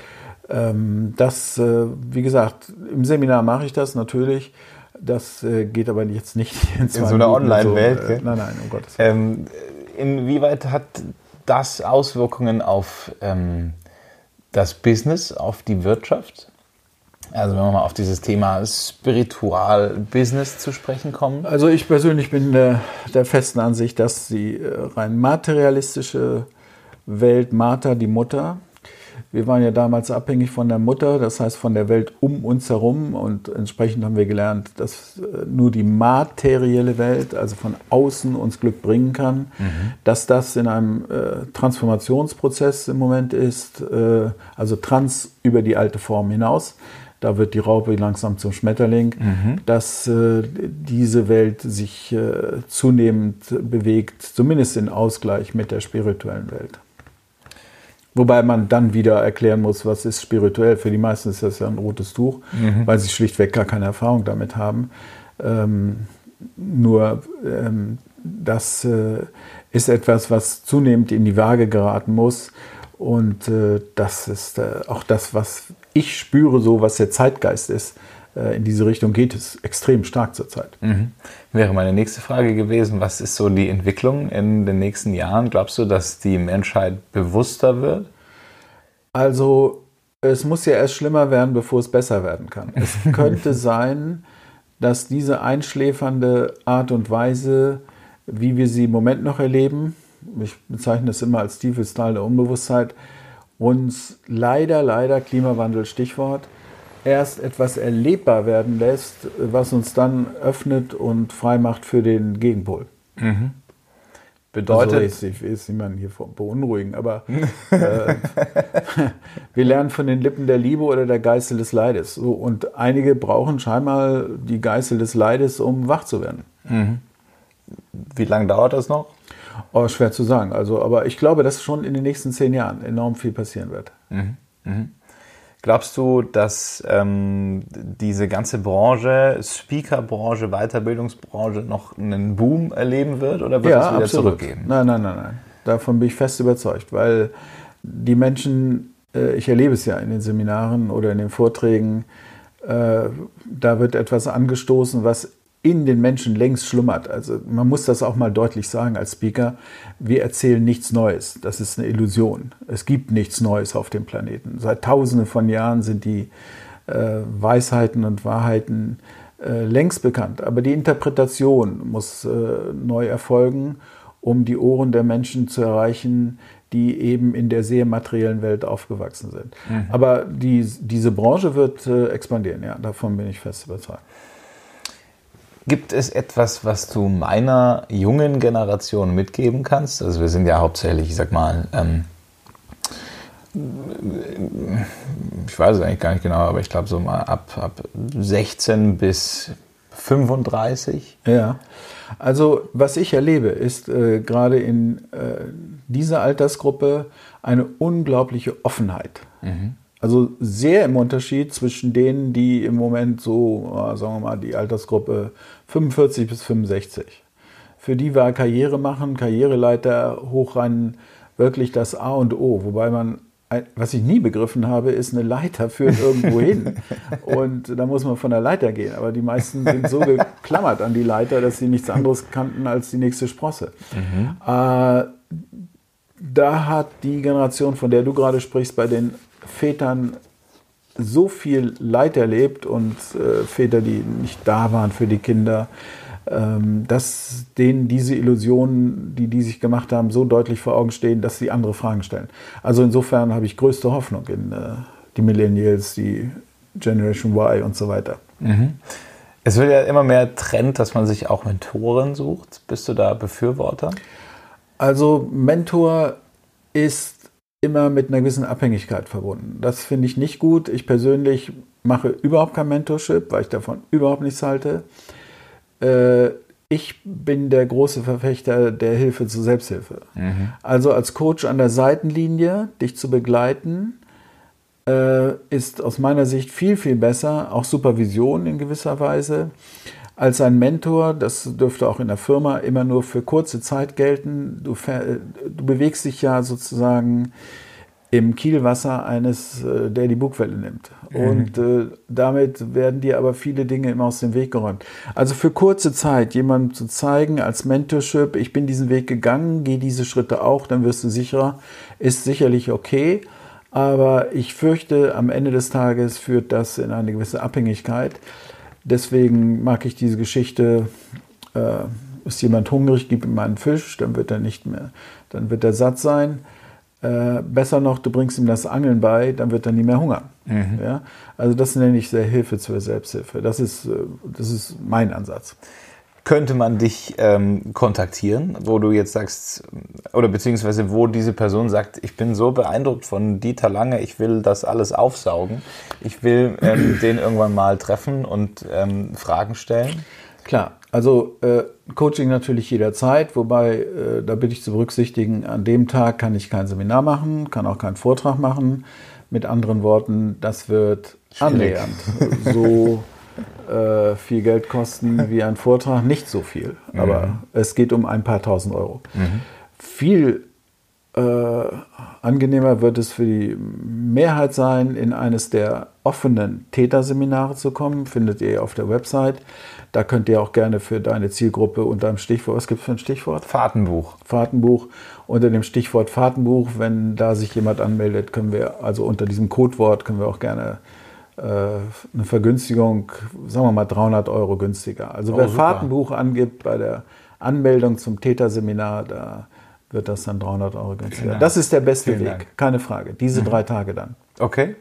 Ähm, das, äh, wie gesagt, im Seminar mache ich das natürlich. Das äh, geht aber jetzt nicht (laughs) in, in so einer Online-Welt. So, äh, nein, nein, um Gottes Willen. Ähm, inwieweit hat das Auswirkungen auf ähm, das Business, auf die Wirtschaft? Also wenn wir mal auf dieses Thema Spiritual-Business zu sprechen kommen. Also ich persönlich bin der, der festen Ansicht, dass die äh, rein materialistische Welt, Martha, die Mutter, wir waren ja damals abhängig von der Mutter, das heißt von der Welt um uns herum. Und entsprechend haben wir gelernt, dass äh, nur die materielle Welt, also von außen, uns Glück bringen kann. Mhm. Dass das in einem äh, Transformationsprozess im Moment ist, äh, also trans über die alte Form hinaus. Da wird die Raupe langsam zum Schmetterling, mhm. dass äh, diese Welt sich äh, zunehmend bewegt, zumindest in Ausgleich mit der spirituellen Welt. Wobei man dann wieder erklären muss, was ist spirituell. Für die meisten ist das ja ein rotes Tuch, mhm. weil sie schlichtweg gar keine Erfahrung damit haben. Ähm, nur ähm, das äh, ist etwas, was zunehmend in die Waage geraten muss. Und äh, das ist äh, auch das, was ich spüre, so was der Zeitgeist ist. Äh, in diese Richtung geht es extrem stark zurzeit. Mhm. Wäre meine nächste Frage gewesen, was ist so die Entwicklung in den nächsten Jahren? Glaubst du, dass die Menschheit bewusster wird? Also es muss ja erst schlimmer werden, bevor es besser werden kann. (laughs) Es könnte sein, dass diese einschläfernde Art und Weise, wie wir sie im Moment noch erleben, ich bezeichne das immer als Tal der Unbewusstheit, uns leider, leider Klimawandel Stichwort, erst etwas erlebbar werden lässt, was uns dann öffnet und frei macht für den Gegenpol. Mhm. Bedeutet. Also ich will niemanden hier beunruhigen, aber (laughs) äh, wir lernen von den Lippen der Liebe oder der Geißel des Leides. So, und einige brauchen scheinbar die Geißel des Leides, um wach zu werden. Mhm. Wie lange dauert das noch? Oh, schwer zu sagen. Also, aber ich glaube, dass schon in den nächsten zehn Jahren enorm viel passieren wird. Mhm. Mhm. Glaubst du, dass ähm, diese ganze Branche, Speaker-Branche, Weiterbildungsbranche noch einen Boom erleben wird oder wird ja, es wieder absolut. zurückgehen? Nein, nein, nein, nein. Davon bin ich fest überzeugt, weil die Menschen, äh, ich erlebe es ja in den Seminaren oder in den Vorträgen, äh, da wird etwas angestoßen, was in den Menschen längst schlummert. Also man muss das auch mal deutlich sagen als Speaker. Wir erzählen nichts Neues. Das ist eine Illusion. Es gibt nichts Neues auf dem Planeten. Seit Tausenden von Jahren sind die äh, Weisheiten und Wahrheiten äh, längst bekannt. Aber die Interpretation muss äh, neu erfolgen. um die Ohren der Menschen zu erreichen, die eben in der sehr materiellen Welt aufgewachsen sind. Mhm. Aber die, diese Branche wird äh, expandieren, ja, davon bin ich fest überzeugt. Gibt es etwas, was du meiner jungen Generation mitgeben kannst? Also wir sind ja hauptsächlich, ich sag mal, ähm, ich weiß es eigentlich gar nicht genau, aber ich glaube so mal ab, ab 16 bis 35. Ja, also was ich erlebe, ist äh, gerade in äh, dieser Altersgruppe eine unglaubliche Offenheit. Mhm. Also sehr im Unterschied zwischen denen, die im Moment so, sagen wir mal, die Altersgruppe 45 bis 65. Für die war Karriere machen, Karriereleiter hochrennen wirklich das A und O, wobei man was ich nie begriffen habe, ist eine Leiter führt irgendwo hin. (laughs) Und da muss man von der Leiter gehen. Aber die meisten sind so geklammert an die Leiter, dass sie nichts anderes kannten als die nächste Sprosse. Mhm. Äh, da hat die Generation, von der du gerade sprichst, bei den Vätern so viel Leid erlebt und äh, Väter, die nicht da waren für die Kinder, ähm, dass denen diese Illusionen, die die sich gemacht haben, so deutlich vor Augen stehen, dass sie andere Fragen stellen. Also insofern habe ich größte Hoffnung in äh, die Millennials, die Generation Y und so weiter. Mhm. Es wird ja immer mehr Trend, dass man sich auch Mentoren sucht. Bist du da Befürworter? Also Mentor ist immer mit einer gewissen Abhängigkeit verbunden. Das finde ich nicht gut. Ich persönlich mache überhaupt kein Mentorship, weil ich davon überhaupt nichts halte. Äh, ich bin der große Verfechter der Hilfe zur Selbsthilfe. Mhm. Also als Coach an der Seitenlinie, dich zu begleiten, äh, ist aus meiner Sicht viel, viel besser, auch Supervision in gewisser Weise, als ein Mentor. Das dürfte auch in der Firma immer nur für kurze Zeit gelten. Du, du bewegst dich ja sozusagen im Kielwasser eines, äh, der die Bugwelle nimmt. Mhm. Und äh, damit werden dir aber viele Dinge immer aus dem Weg geräumt. Also für kurze Zeit jemandem zu zeigen als Mentorship, ich bin diesen Weg gegangen, gehe diese Schritte auch, dann wirst du sicherer, ist sicherlich okay. Aber ich fürchte, am Ende des Tages führt das in eine gewisse Abhängigkeit. Deswegen mag ich diese Geschichte, äh, ist jemand hungrig, gib ihm einen Fisch, dann wird er nicht mehr, dann wird er satt sein. Äh, besser noch, du bringst ihm das Angeln bei, dann wird er nie mehr hungern. Mhm. Ja? Also das nenne ich sehr Hilfe zur Selbsthilfe. Das ist, äh, das ist mein Ansatz. Könnte man dich ähm, kontaktieren, wo du jetzt sagst, oder beziehungsweise wo diese Person sagt, ich bin so beeindruckt von Dieter Lange, ich will das alles aufsaugen, ich will ähm, (clears throat) den irgendwann mal treffen und ähm, Fragen stellen? Klar, also äh, Coaching natürlich jederzeit, wobei äh, da bitte ich zu berücksichtigen, an dem Tag kann ich kein Seminar machen, kann auch keinen Vortrag machen. Mit anderen Worten, das wird Schwierig. annähernd so (laughs) äh, viel Geld kosten (laughs) wie ein Vortrag, nicht so viel, aber mhm. es geht um ein paar tausend Euro. Mhm. Viel äh, angenehmer wird es für die Mehrheit sein, in eines der offenen Täterseminare zu kommen. Findet ihr auf der Website. Da könnt ihr auch gerne für deine Zielgruppe unter dem Stichwort, was gibt es für ein Stichwort? Fahrtenbuch. Fahrtenbuch. Unter dem Stichwort Fahrtenbuch, wenn da sich jemand anmeldet, können wir, also unter diesem Codewort können wir auch gerne eine Vergünstigung, sagen wir mal 300 Euro günstiger. Also oh, wer super. Fahrtenbuch angibt bei der Anmeldung zum Täterseminar, da wird das dann 300 Euro günstiger. Genau. Das ist der beste Vielen Weg, Dank. keine Frage. Diese mhm. drei Tage dann. Okay.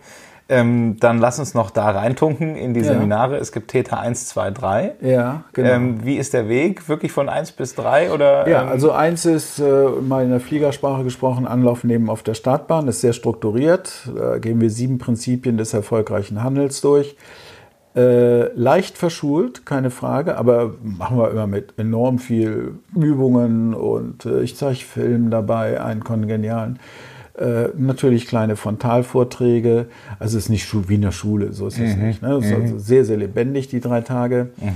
Ähm, dann lass uns noch da reintunken in die ja. Seminare. Es gibt Theta 1, 2, 3. Ja, genau. Ähm, wie ist der Weg? Wirklich von 1 bis 3? Oder, ja, ähm also 1 ist, äh, mal in der Fliegersprache gesprochen, Anlauf nehmen auf der Startbahn. Ist sehr strukturiert. Da gehen wir sieben Prinzipien des erfolgreichen Handels durch. Äh, leicht verschult, keine Frage, aber machen wir immer mit enorm viel Übungen und äh, ich zeige Film dabei, einen kongenialen. Äh, natürlich kleine Frontalvorträge, also es ist nicht wie in der Schule, so ist es mhm. nicht. Ne? Es ist mhm. also sehr, sehr lebendig, die drei Tage. Mhm.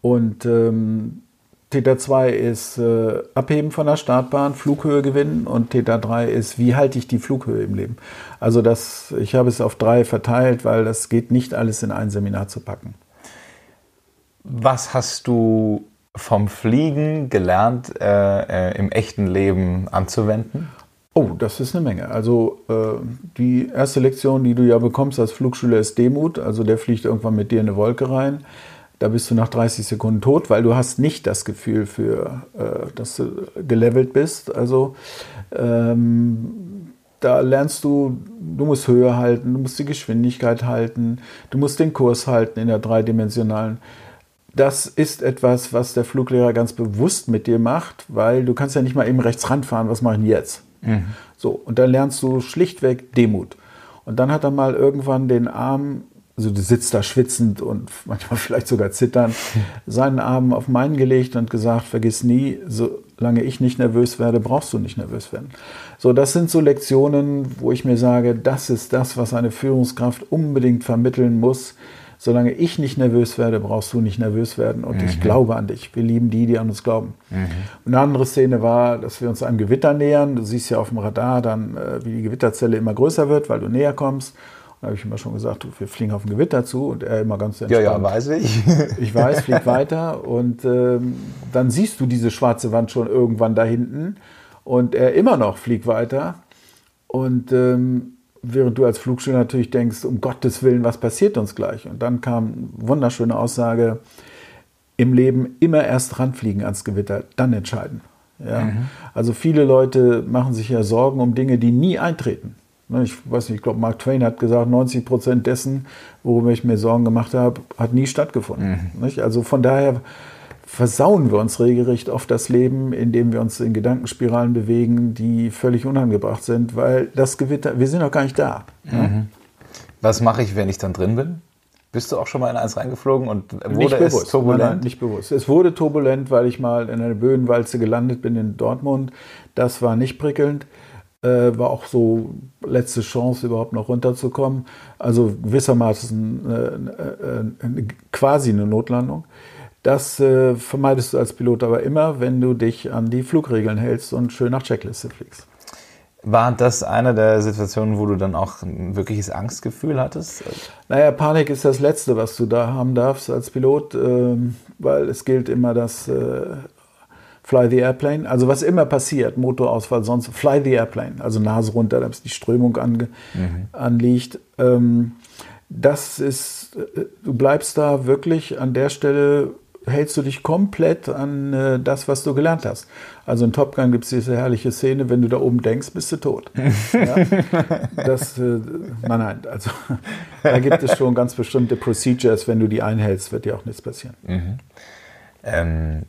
Und ähm, Theta 2 ist äh, Abheben von der Startbahn, Flughöhe gewinnen und Theta 3 ist, wie halte ich die Flughöhe im Leben. Also das, ich habe es auf drei verteilt, weil das geht nicht alles in ein Seminar zu packen. Was hast du vom Fliegen gelernt, äh, äh, im echten Leben anzuwenden? Oh, das ist eine Menge. Also äh, die erste Lektion, die du ja bekommst als Flugschüler, ist Demut. Also der fliegt irgendwann mit dir in eine Wolke rein. Da bist du nach 30 Sekunden tot, weil du hast nicht das Gefühl für, äh, dass du gelevelt bist. Also ähm, da lernst du, du musst Höhe halten, du musst die Geschwindigkeit halten, du musst den Kurs halten in der dreidimensionalen. Das ist etwas, was der Fluglehrer ganz bewusst mit dir macht, weil du kannst ja nicht mal eben rechts ranfahren, was mache ich denn jetzt? Mhm. So, und dann lernst du schlichtweg Demut. Und dann hat er mal irgendwann den Arm also du sitzt da schwitzend und (laughs) manchmal vielleicht sogar zitternd, (laughs) seinen Arm auf meinen gelegt und gesagt, vergiss nie, solange ich nicht nervös werde, brauchst du nicht nervös werden. So, das sind so Lektionen, wo ich mir sage, das ist das, was eine Führungskraft unbedingt vermitteln muss. Solange ich nicht nervös werde, brauchst du nicht nervös werden. Und mhm. ich glaube an dich. Wir lieben die, die an uns glauben. Mhm. eine andere Szene war, dass wir uns einem Gewitter nähern. Du siehst ja auf dem Radar dann, äh, wie die Gewitterzelle immer größer wird, weil du näher kommst. Da habe ich immer schon gesagt, du, wir fliegen auf ein Gewitter zu und er immer ganz entspannt. Ja, ja, weiß ich. (laughs) Ich weiß, flieg weiter und ähm, dann siehst du diese schwarze Wand schon irgendwann da hinten und er immer noch fliegt weiter und ähm, während du als Flugschüler natürlich denkst, um Gottes Willen, was passiert uns gleich? Und dann kam eine wunderschöne Aussage, im Leben immer erst ranfliegen ans Gewitter, dann entscheiden. Ja? Mhm. Also viele Leute machen sich ja Sorgen um Dinge, die nie eintreten. Ne, ich weiß nicht, ich glaube, Mark Twain hat gesagt, 90 Prozent dessen, worüber ich mir Sorgen gemacht habe, hat nie stattgefunden. Mhm. Also von daher versauen wir uns regelrecht oft das Leben, indem wir uns in Gedankenspiralen bewegen, die völlig unangebracht sind, weil das Gewitter, wir sind noch gar nicht da. Mhm. Ja? Was mache ich, wenn ich dann drin bin? Bist du auch schon mal in eins reingeflogen und wurde nicht bewusst, es turbulent? Nein, nein, nicht bewusst. Es wurde turbulent, weil ich mal in einer Böenwalze gelandet bin in Dortmund. Das war nicht prickelnd. Äh, war auch so letzte Chance, überhaupt noch runterzukommen. Also gewissermaßen äh, äh, quasi eine Notlandung. Das äh, vermeidest du als Pilot aber immer, wenn du dich an die Flugregeln hältst und schön nach Checkliste fliegst. War das eine der Situationen, wo du dann auch ein wirkliches Angstgefühl hattest? Naja, Panik ist das Letzte, was du da haben darfst als Pilot, ähm, weil es gilt immer das äh, Fly the Airplane. Also was immer passiert, Motorausfall, sonst Fly the Airplane. Also Nase runter, damit die Strömung ange, mhm. anliegt. Ähm, das ist, äh, du bleibst da wirklich an der Stelle, hältst du dich komplett an äh, das, was du gelernt hast. Also in Top Gun gibt es diese herrliche Szene, wenn du da oben denkst, bist du tot. (laughs) ja? Das, äh, nein, nein, also da gibt es schon ganz bestimmte Procedures, wenn du die einhältst, wird dir auch nichts passieren. Mhm. Ähm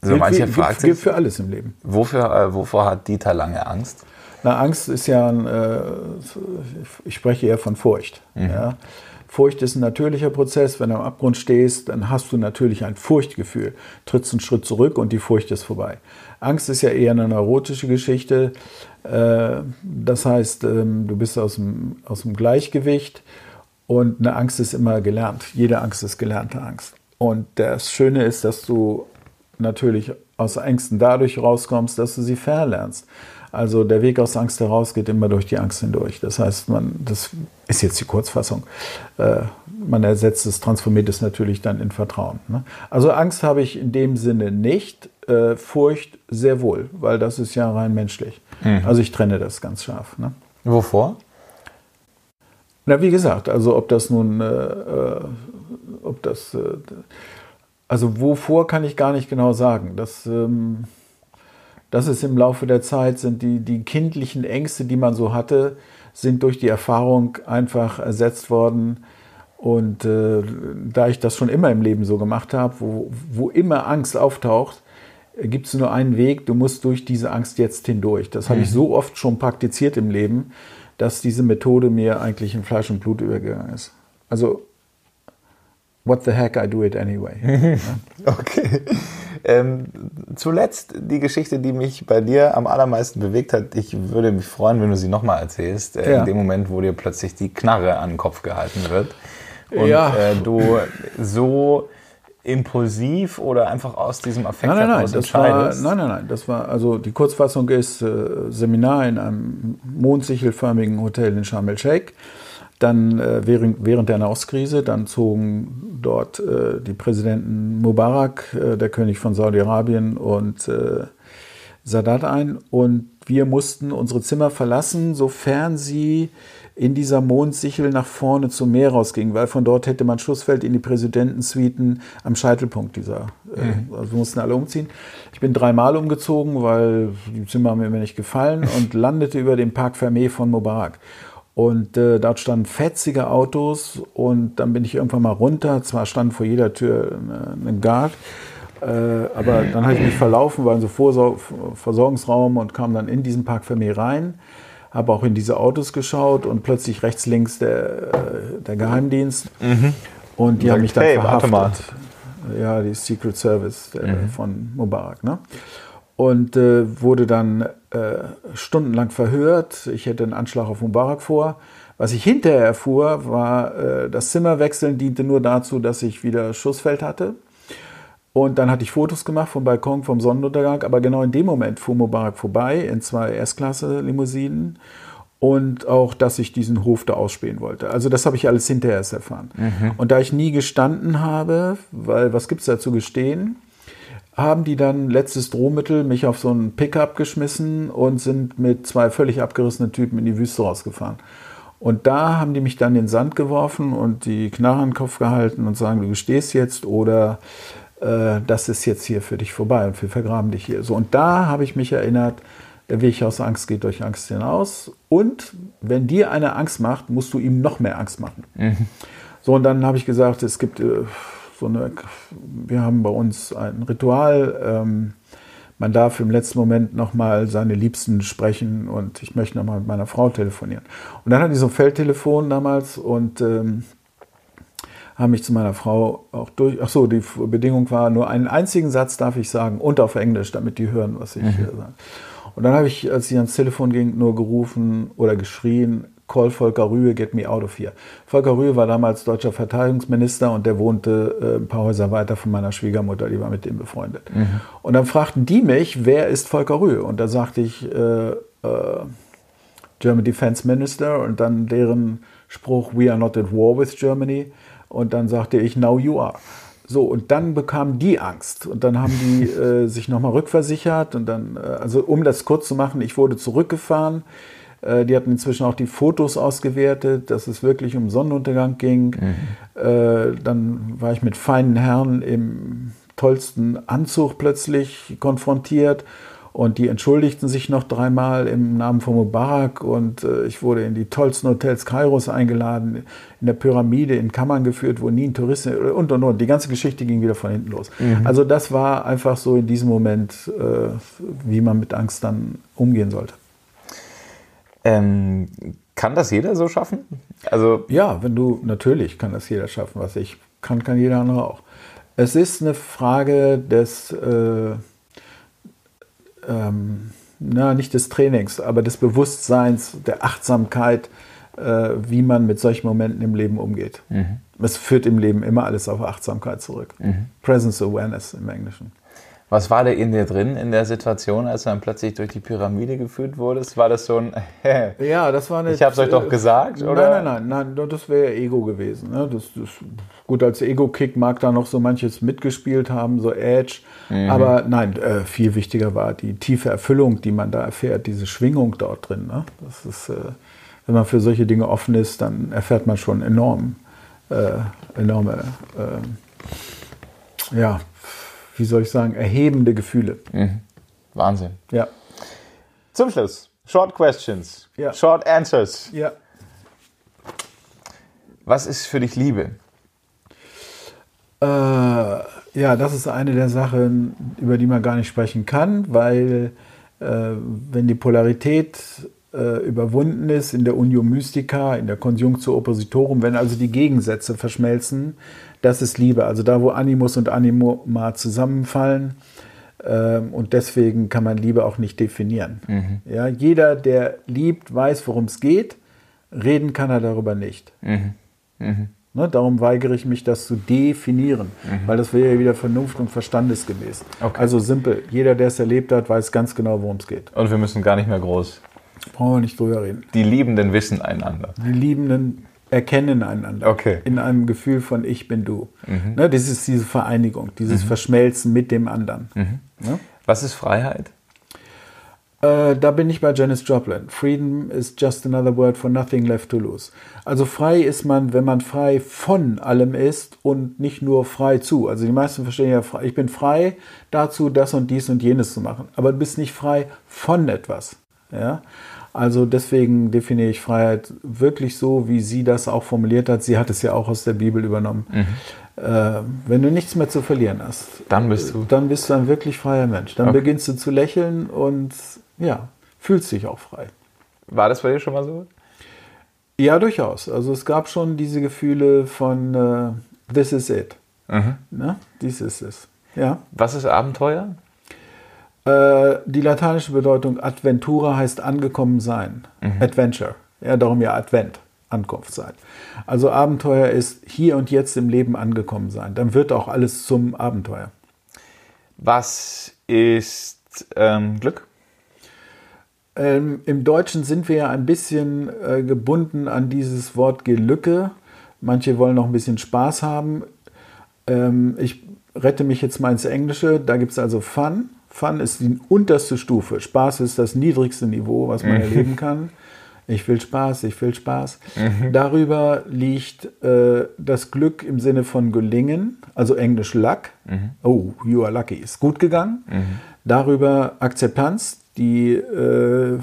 also manche fragt gilt, gilt für alles im Leben. Wofür, äh, wovor hat Dieter lange Angst? Na, Angst ist ja, ein, äh, ich spreche eher von Furcht. Mhm. Ja. Furcht ist ein natürlicher Prozess. Wenn du am Abgrund stehst, dann hast du natürlich ein Furchtgefühl. Trittst einen Schritt zurück und die Furcht ist vorbei. Angst ist ja eher eine neurotische Geschichte. Äh, das heißt, ähm, du bist aus dem, aus dem Gleichgewicht und eine Angst ist immer gelernt. Jede Angst ist gelernte Angst. Und das Schöne ist, dass du natürlich aus Ängsten dadurch rauskommst, dass du sie verlernst. Also der Weg aus Angst heraus geht immer durch die Angst hindurch. Das heißt, man, das ist jetzt die Kurzfassung. Äh, man ersetzt es, transformiert es natürlich dann in Vertrauen. Ne? Also Angst habe ich in dem Sinne nicht, äh, Furcht sehr wohl, weil das ist ja rein menschlich. Mhm. Also ich trenne das ganz scharf. Ne? Wovor? Na, wie gesagt, also ob das nun, äh, äh ob das äh, also wovor kann ich gar nicht genau sagen. Das, ähm, das ist im Laufe der Zeit, sind die, die kindlichen Ängste, die man so hatte, sind durch die Erfahrung einfach ersetzt worden. Und äh, da ich das schon immer im Leben so gemacht habe, wo, wo immer Angst auftaucht, gibt es nur einen Weg, du musst durch diese Angst jetzt hindurch. Das habe ich mhm. so oft schon praktiziert im Leben, dass diese Methode mir eigentlich in Fleisch und Blut übergegangen ist. Also what the heck, I do it anyway. (laughs) okay. Ähm, zuletzt die Geschichte, die mich bei dir am allermeisten bewegt hat. Ich würde mich freuen, wenn du sie nochmal erzählst. Äh, ja. In dem Moment, wo dir plötzlich die Knarre an den Kopf gehalten wird. Und ja. äh, du so impulsiv oder einfach aus diesem Affekt nein, nein, nein, das war, nein, nein, nein, das war, also die Kurzfassung ist äh, Seminar in einem mondsichelförmigen Hotel in Sharm el-Sheikh dann äh, während, während der Nahostkrise, dann zogen dort äh, die Präsidenten Mubarak, äh, der König von Saudi-Arabien und äh, Sadat ein. Und wir mussten unsere Zimmer verlassen, sofern sie in dieser Mondsichel nach vorne zum Meer rausging, weil von dort hätte man Schussfeld in die Präsidentensuiten am Scheitelpunkt dieser. Äh, mhm. also wir mussten alle umziehen. Ich bin dreimal umgezogen, weil die Zimmer haben mir nicht gefallen und landete über dem Park Fermé von Mubarak. Und äh, dort standen fetzige Autos und dann bin ich irgendwann mal runter. Zwar stand vor jeder Tür äh, ein Guard, äh, aber dann habe ich mich verlaufen, war in so Vorsor Versorgungsraum und kam dann in diesen Park Fermé rein habe auch in diese Autos geschaut und plötzlich rechts, links der, äh, der Geheimdienst. Mhm. Und die haben mich dann hey, verhaftet. Ja, die Secret Service äh, mhm. von Mubarak. Ne? Und äh, wurde dann äh, stundenlang verhört. Ich hätte einen Anschlag auf Mubarak vor. Was ich hinterher erfuhr, war, äh, das Zimmerwechseln diente nur dazu, dass ich wieder Schussfeld hatte. Und dann hatte ich Fotos gemacht vom Balkon, vom Sonnenuntergang. Aber genau in dem Moment fuhr Mubarak vorbei in zwei S-Klasse-Limousinen. Und auch, dass ich diesen Hof da ausspähen wollte. Also das habe ich alles hinterher erst erfahren. Mhm. Und da ich nie gestanden habe, weil was gibt es da zu gestehen, haben die dann letztes Drohmittel mich auf so einen Pickup geschmissen und sind mit zwei völlig abgerissenen Typen in die Wüste rausgefahren. Und da haben die mich dann in den Sand geworfen und die Knarre an den Kopf gehalten und sagen, du gestehst jetzt oder äh, das ist jetzt hier für dich vorbei und wir vergraben dich hier. So, und da habe ich mich erinnert, der Weg aus Angst geht durch Angst hinaus. Und wenn dir eine Angst macht, musst du ihm noch mehr Angst machen. Mhm. So, und dann habe ich gesagt, es gibt äh, so eine, wir haben bei uns ein Ritual. Ähm, man darf im letzten Moment nochmal seine Liebsten sprechen und ich möchte nochmal mit meiner Frau telefonieren. Und dann hatte ich so ein Feldtelefon damals und ähm, haben mich zu meiner Frau auch durch. Ach so, die Bedingung war, nur einen einzigen Satz darf ich sagen und auf Englisch, damit die hören, was ich mhm. sage. Und dann habe ich, als sie ans Telefon ging, nur gerufen oder geschrien, Call Volker Rühe, get me out of here. Volker Rühe war damals deutscher Verteidigungsminister und der wohnte äh, ein paar Häuser weiter von meiner Schwiegermutter, die war mit dem befreundet. Mhm. Und dann fragten die mich, wer ist Volker Rühe? Und da sagte ich, äh, äh, German Defense Minister und dann deren Spruch, we are not at war with Germany. Und dann sagte ich, now you are. So, und dann bekamen die Angst. Und dann haben die (laughs) äh, sich nochmal rückversichert. Und dann, äh, also um das kurz zu machen, ich wurde zurückgefahren. Äh, die hatten inzwischen auch die Fotos ausgewertet, dass es wirklich um Sonnenuntergang ging. Mhm. Äh, dann war ich mit feinen Herren im tollsten Anzug plötzlich konfrontiert und die entschuldigten sich noch dreimal im Namen von Mubarak und äh, ich wurde in die tollsten Hotels Kairos eingeladen, in der Pyramide in Kammern geführt, wo nie ein Tourist und und und. Die ganze Geschichte ging wieder von hinten los. Mhm. Also das war einfach so in diesem Moment, äh, wie man mit Angst dann umgehen sollte. Ähm, kann das jeder so schaffen? Also ja, wenn du natürlich kann das jeder schaffen, was ich kann, kann jeder andere auch. Es ist eine Frage des äh, ähm, na, nicht des Trainings, aber des Bewusstseins, der Achtsamkeit, äh, wie man mit solchen Momenten im Leben umgeht. Mhm. Es führt im Leben immer alles auf Achtsamkeit zurück. Mhm. Presence Awareness im Englischen. Was war da in dir drin in der Situation, als du dann plötzlich durch die Pyramide geführt wurdest? War das so ein, (laughs) ja, das war eine, ich habe es euch doch gesagt, oder? Nein, nein, nein, das wäre Ego gewesen. Ne? Das, das, gut, als Ego-Kick mag da noch so manches mitgespielt haben, so Edge. Mhm. Aber nein, äh, viel wichtiger war die tiefe Erfüllung, die man da erfährt, diese Schwingung dort drin. Ne? Das ist, äh, wenn man für solche Dinge offen ist, dann erfährt man schon enorm, äh, enorme, äh, ja, wie soll ich sagen, erhebende Gefühle. Mhm. Wahnsinn. Ja. Zum Schluss, Short Questions, ja. Short Answers. Ja. Was ist für dich Liebe? Äh, ja, das ist eine der Sachen, über die man gar nicht sprechen kann, weil äh, wenn die Polarität äh, überwunden ist in der Unio Mystica, in der Conjunctio Oppositorum, wenn also die Gegensätze verschmelzen, das ist Liebe. Also da, wo Animus und Anima zusammenfallen. Ähm, und deswegen kann man Liebe auch nicht definieren. Mhm. Ja, jeder, der liebt, weiß, worum es geht. Reden kann er darüber nicht. Mhm. Mhm. Ne, darum weigere ich mich, das zu definieren, mhm. weil das wäre ja wieder Vernunft und Verstandesgemäß. Okay. Also simpel. Jeder, der es erlebt hat, weiß ganz genau, worum es geht. Und wir müssen gar nicht mehr groß. Brauchen wir nicht drüber reden. Die Liebenden wissen einander. Die Liebenden erkennen einander. Okay. In einem Gefühl von Ich bin du. Mhm. Ne, das ist diese Vereinigung, dieses mhm. Verschmelzen mit dem anderen. Mhm. Ne? Was ist Freiheit? Äh, da bin ich bei Janis Joplin. Freedom is just another word for nothing left to lose. Also frei ist man, wenn man frei von allem ist und nicht nur frei zu. Also die meisten verstehen ja, ich bin frei dazu, das und dies und jenes zu machen. Aber du bist nicht frei von etwas. Ja? Also deswegen definiere ich Freiheit wirklich so, wie sie das auch formuliert hat. Sie hat es ja auch aus der Bibel übernommen. Mhm. Äh, wenn du nichts mehr zu verlieren hast, dann bist du, dann bist du ein wirklich freier Mensch. Dann okay. beginnst du zu lächeln und ja, fühlst dich auch frei. War das bei dir schon mal so? Ja, durchaus. Also es gab schon diese Gefühle von uh, This is it. Mhm. Ne? Dies ist es. Ja. Was ist Abenteuer? Äh, die lateinische Bedeutung Adventura heißt angekommen sein. Mhm. Adventure. Ja, darum ja Advent. Ankunft sein. Also Abenteuer ist hier und jetzt im Leben angekommen sein. Dann wird auch alles zum Abenteuer. Was ist ähm, Glück? Ähm, Im Deutschen sind wir ja ein bisschen äh, gebunden an dieses Wort Gelücke. Manche wollen noch ein bisschen Spaß haben. Ähm, ich rette mich jetzt mal ins Englische. Da gibt es also Fun. Fun ist die unterste Stufe. Spaß ist das niedrigste Niveau, was man mhm. erleben kann. Ich will Spaß, ich will Spaß. Mhm. Darüber liegt äh, das Glück im Sinne von gelingen, also Englisch Luck. Mhm. Oh, you are lucky, ist gut gegangen. Mhm. Darüber Akzeptanz, die äh,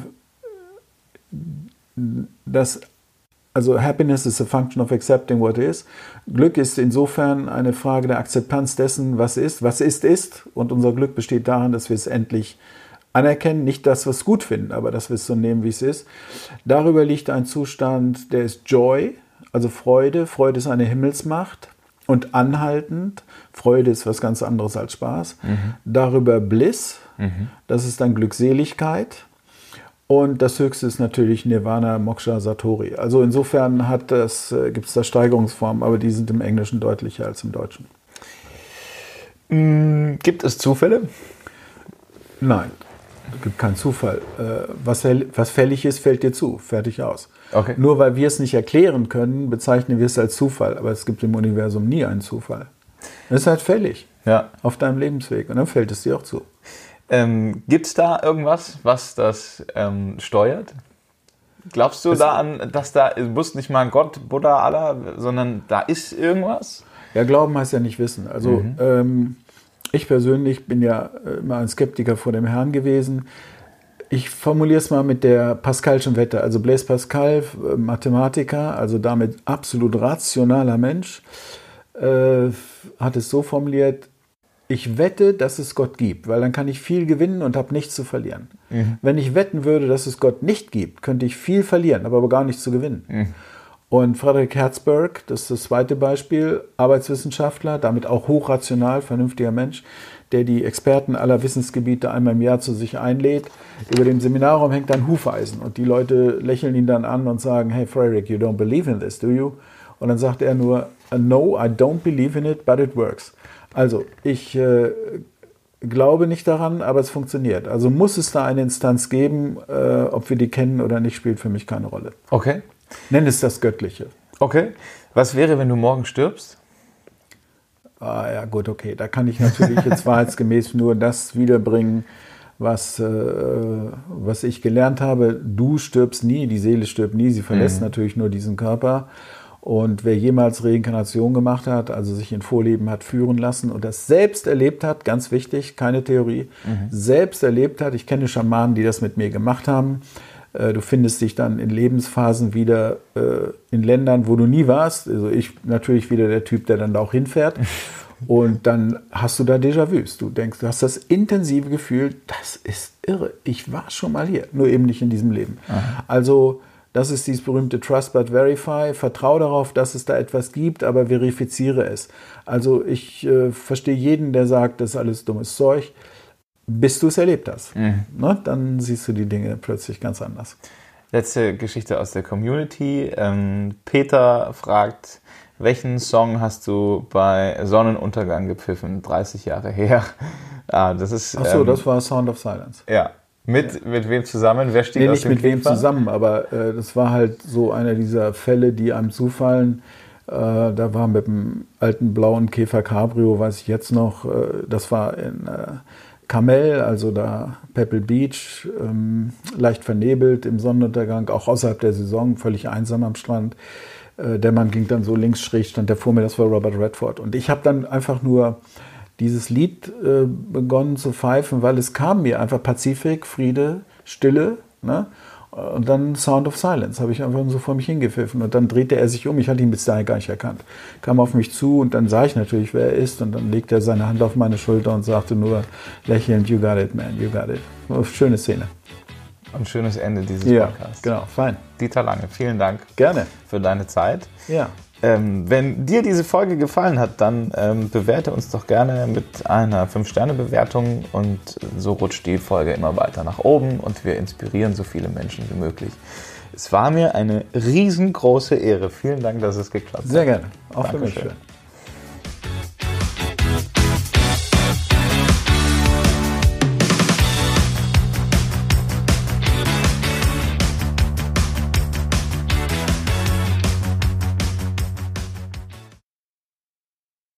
das also Happiness is a function of accepting what is. Glück ist insofern eine Frage der Akzeptanz dessen, was ist. Was ist, ist. Und unser Glück besteht darin, dass wir es endlich anerkennen. Nicht, dass wir es gut finden, aber dass wir es so nehmen, wie es ist. Darüber liegt ein Zustand, der ist Joy, also Freude. Freude ist eine Himmelsmacht und anhaltend. Freude ist was ganz anderes als Spaß. Mhm. Darüber Bliss, mhm. das ist dann Glückseligkeit. Und das höchste ist natürlich Nirvana, Moksha, Satori. Also insofern äh, gibt es da Steigerungsformen, aber die sind im Englischen deutlicher als im Deutschen. Mm, gibt es Zufälle? Nein, es gibt keinen Zufall. Äh, was, was fällig ist, fällt dir zu. Fertig aus. Okay. Nur weil wir es nicht erklären können, bezeichnen wir es als Zufall. Aber es gibt im Universum nie einen Zufall. Es ist halt fällig ja. auf deinem Lebensweg und dann fällt es dir auch zu. Ähm, Gibt es da irgendwas, was das ähm, steuert? Glaubst du es da an, dass da, du musst nicht mal Gott, Buddha, Allah, sondern da ist irgendwas? Ja, Glauben heißt ja nicht wissen. Also mhm. ähm, ich persönlich bin ja äh, immer ein Skeptiker vor dem Herrn gewesen. Ich formuliere es mal mit der Pascalschen Wette. Also Blaise Pascal, äh, Mathematiker, also damit absolut rationaler Mensch, äh, hat es so formuliert, ich wette, dass es Gott gibt, weil dann kann ich viel gewinnen und habe nichts zu verlieren. Mhm. Wenn ich wetten würde, dass es Gott nicht gibt, könnte ich viel verlieren, aber gar nichts zu gewinnen. Mhm. Und Frederick Herzberg, das ist das zweite Beispiel, Arbeitswissenschaftler, damit auch hochrational, vernünftiger Mensch, der die Experten aller Wissensgebiete einmal im Jahr zu sich einlädt. Über dem Seminarraum hängt ein Hufeisen und die Leute lächeln ihn dann an und sagen, hey Frederick, you don't believe in this, do you? Und dann sagt er nur, no, I don't believe in it, but it works. Also, ich äh, glaube nicht daran, aber es funktioniert. Also muss es da eine Instanz geben, äh, ob wir die kennen oder nicht, spielt für mich keine Rolle. Okay. Nenn es das Göttliche. Okay. Was wäre, wenn du morgen stirbst? Ah ja, gut, okay. Da kann ich natürlich jetzt (laughs) wahrheitsgemäß nur das wiederbringen, was, äh, was ich gelernt habe. Du stirbst nie, die Seele stirbt nie, sie verlässt mhm. natürlich nur diesen Körper. Und wer jemals Reinkarnation gemacht hat, also sich in Vorleben hat führen lassen und das selbst erlebt hat, ganz wichtig, keine Theorie, mhm. selbst erlebt hat, ich kenne Schamanen, die das mit mir gemacht haben, äh, du findest dich dann in Lebensphasen wieder äh, in Ländern, wo du nie warst. Also ich natürlich wieder der Typ, der dann da auch hinfährt. (laughs) Und dann hast du da Déjà-vus. Du denkst, du hast das intensive Gefühl, das ist irre. Ich war schon mal hier, nur eben nicht in diesem Leben. Aha. Also das ist dieses berühmte Trust but Verify. Vertraue darauf, dass es da etwas gibt, aber verifiziere es. Also ich äh, verstehe jeden, der sagt, das ist alles dummes Zeug, bis du es erlebt hast. Mhm. Ne? Dann siehst du die Dinge plötzlich ganz anders. Letzte Geschichte aus der Community. Ähm, Peter fragt, welchen Song hast du bei Sonnenuntergang gepfiffen? 30 Jahre her. (laughs) ah, das ist. Ach so, ähm, das war Sound of Silence. Ja, mit, mit wem zusammen? Wer steht nee, aus nicht mit wem zusammen, aber äh, das war halt so einer dieser Fälle, die einem zufallen. Äh, da war mit dem alten blauen Käfer Cabrio, weiß ich jetzt noch, äh, das war in äh, Carmel, also da Pebble Beach, ähm, leicht vernebelt im Sonnenuntergang, auch außerhalb der Saison, völlig einsam am Strand. Äh, der Mann ging dann so links schräg, stand der vor mir, das war Robert Redford. Und ich habe dann einfach nur dieses Lied äh, begonnen zu pfeifen, weil es kam mir einfach Pazifik, Friede, Stille. Ne? Und dann Sound of Silence habe ich einfach so vor mich hingepfiffen. Und dann drehte er sich um. Ich hatte ihn bis dahin gar nicht erkannt. Kam auf mich zu und dann sah ich natürlich, wer er ist. Und dann legte er seine Hand auf meine Schulter und sagte nur lächelnd, You got it, man, you got it. Schöne Szene. Ein schönes Ende dieses ja, Podcasts. Genau, fein. Dieter Lange, vielen Dank. Gerne. Für deine Zeit. Ja. Ähm, wenn dir diese Folge gefallen hat, dann ähm, bewerte uns doch gerne mit einer 5-Sterne-Bewertung und so rutscht die Folge immer weiter nach oben und wir inspirieren so viele Menschen wie möglich. Es war mir eine riesengroße Ehre. Vielen Dank, dass es geklappt hat. Sehr gerne. Auch Dankeschön. für mich.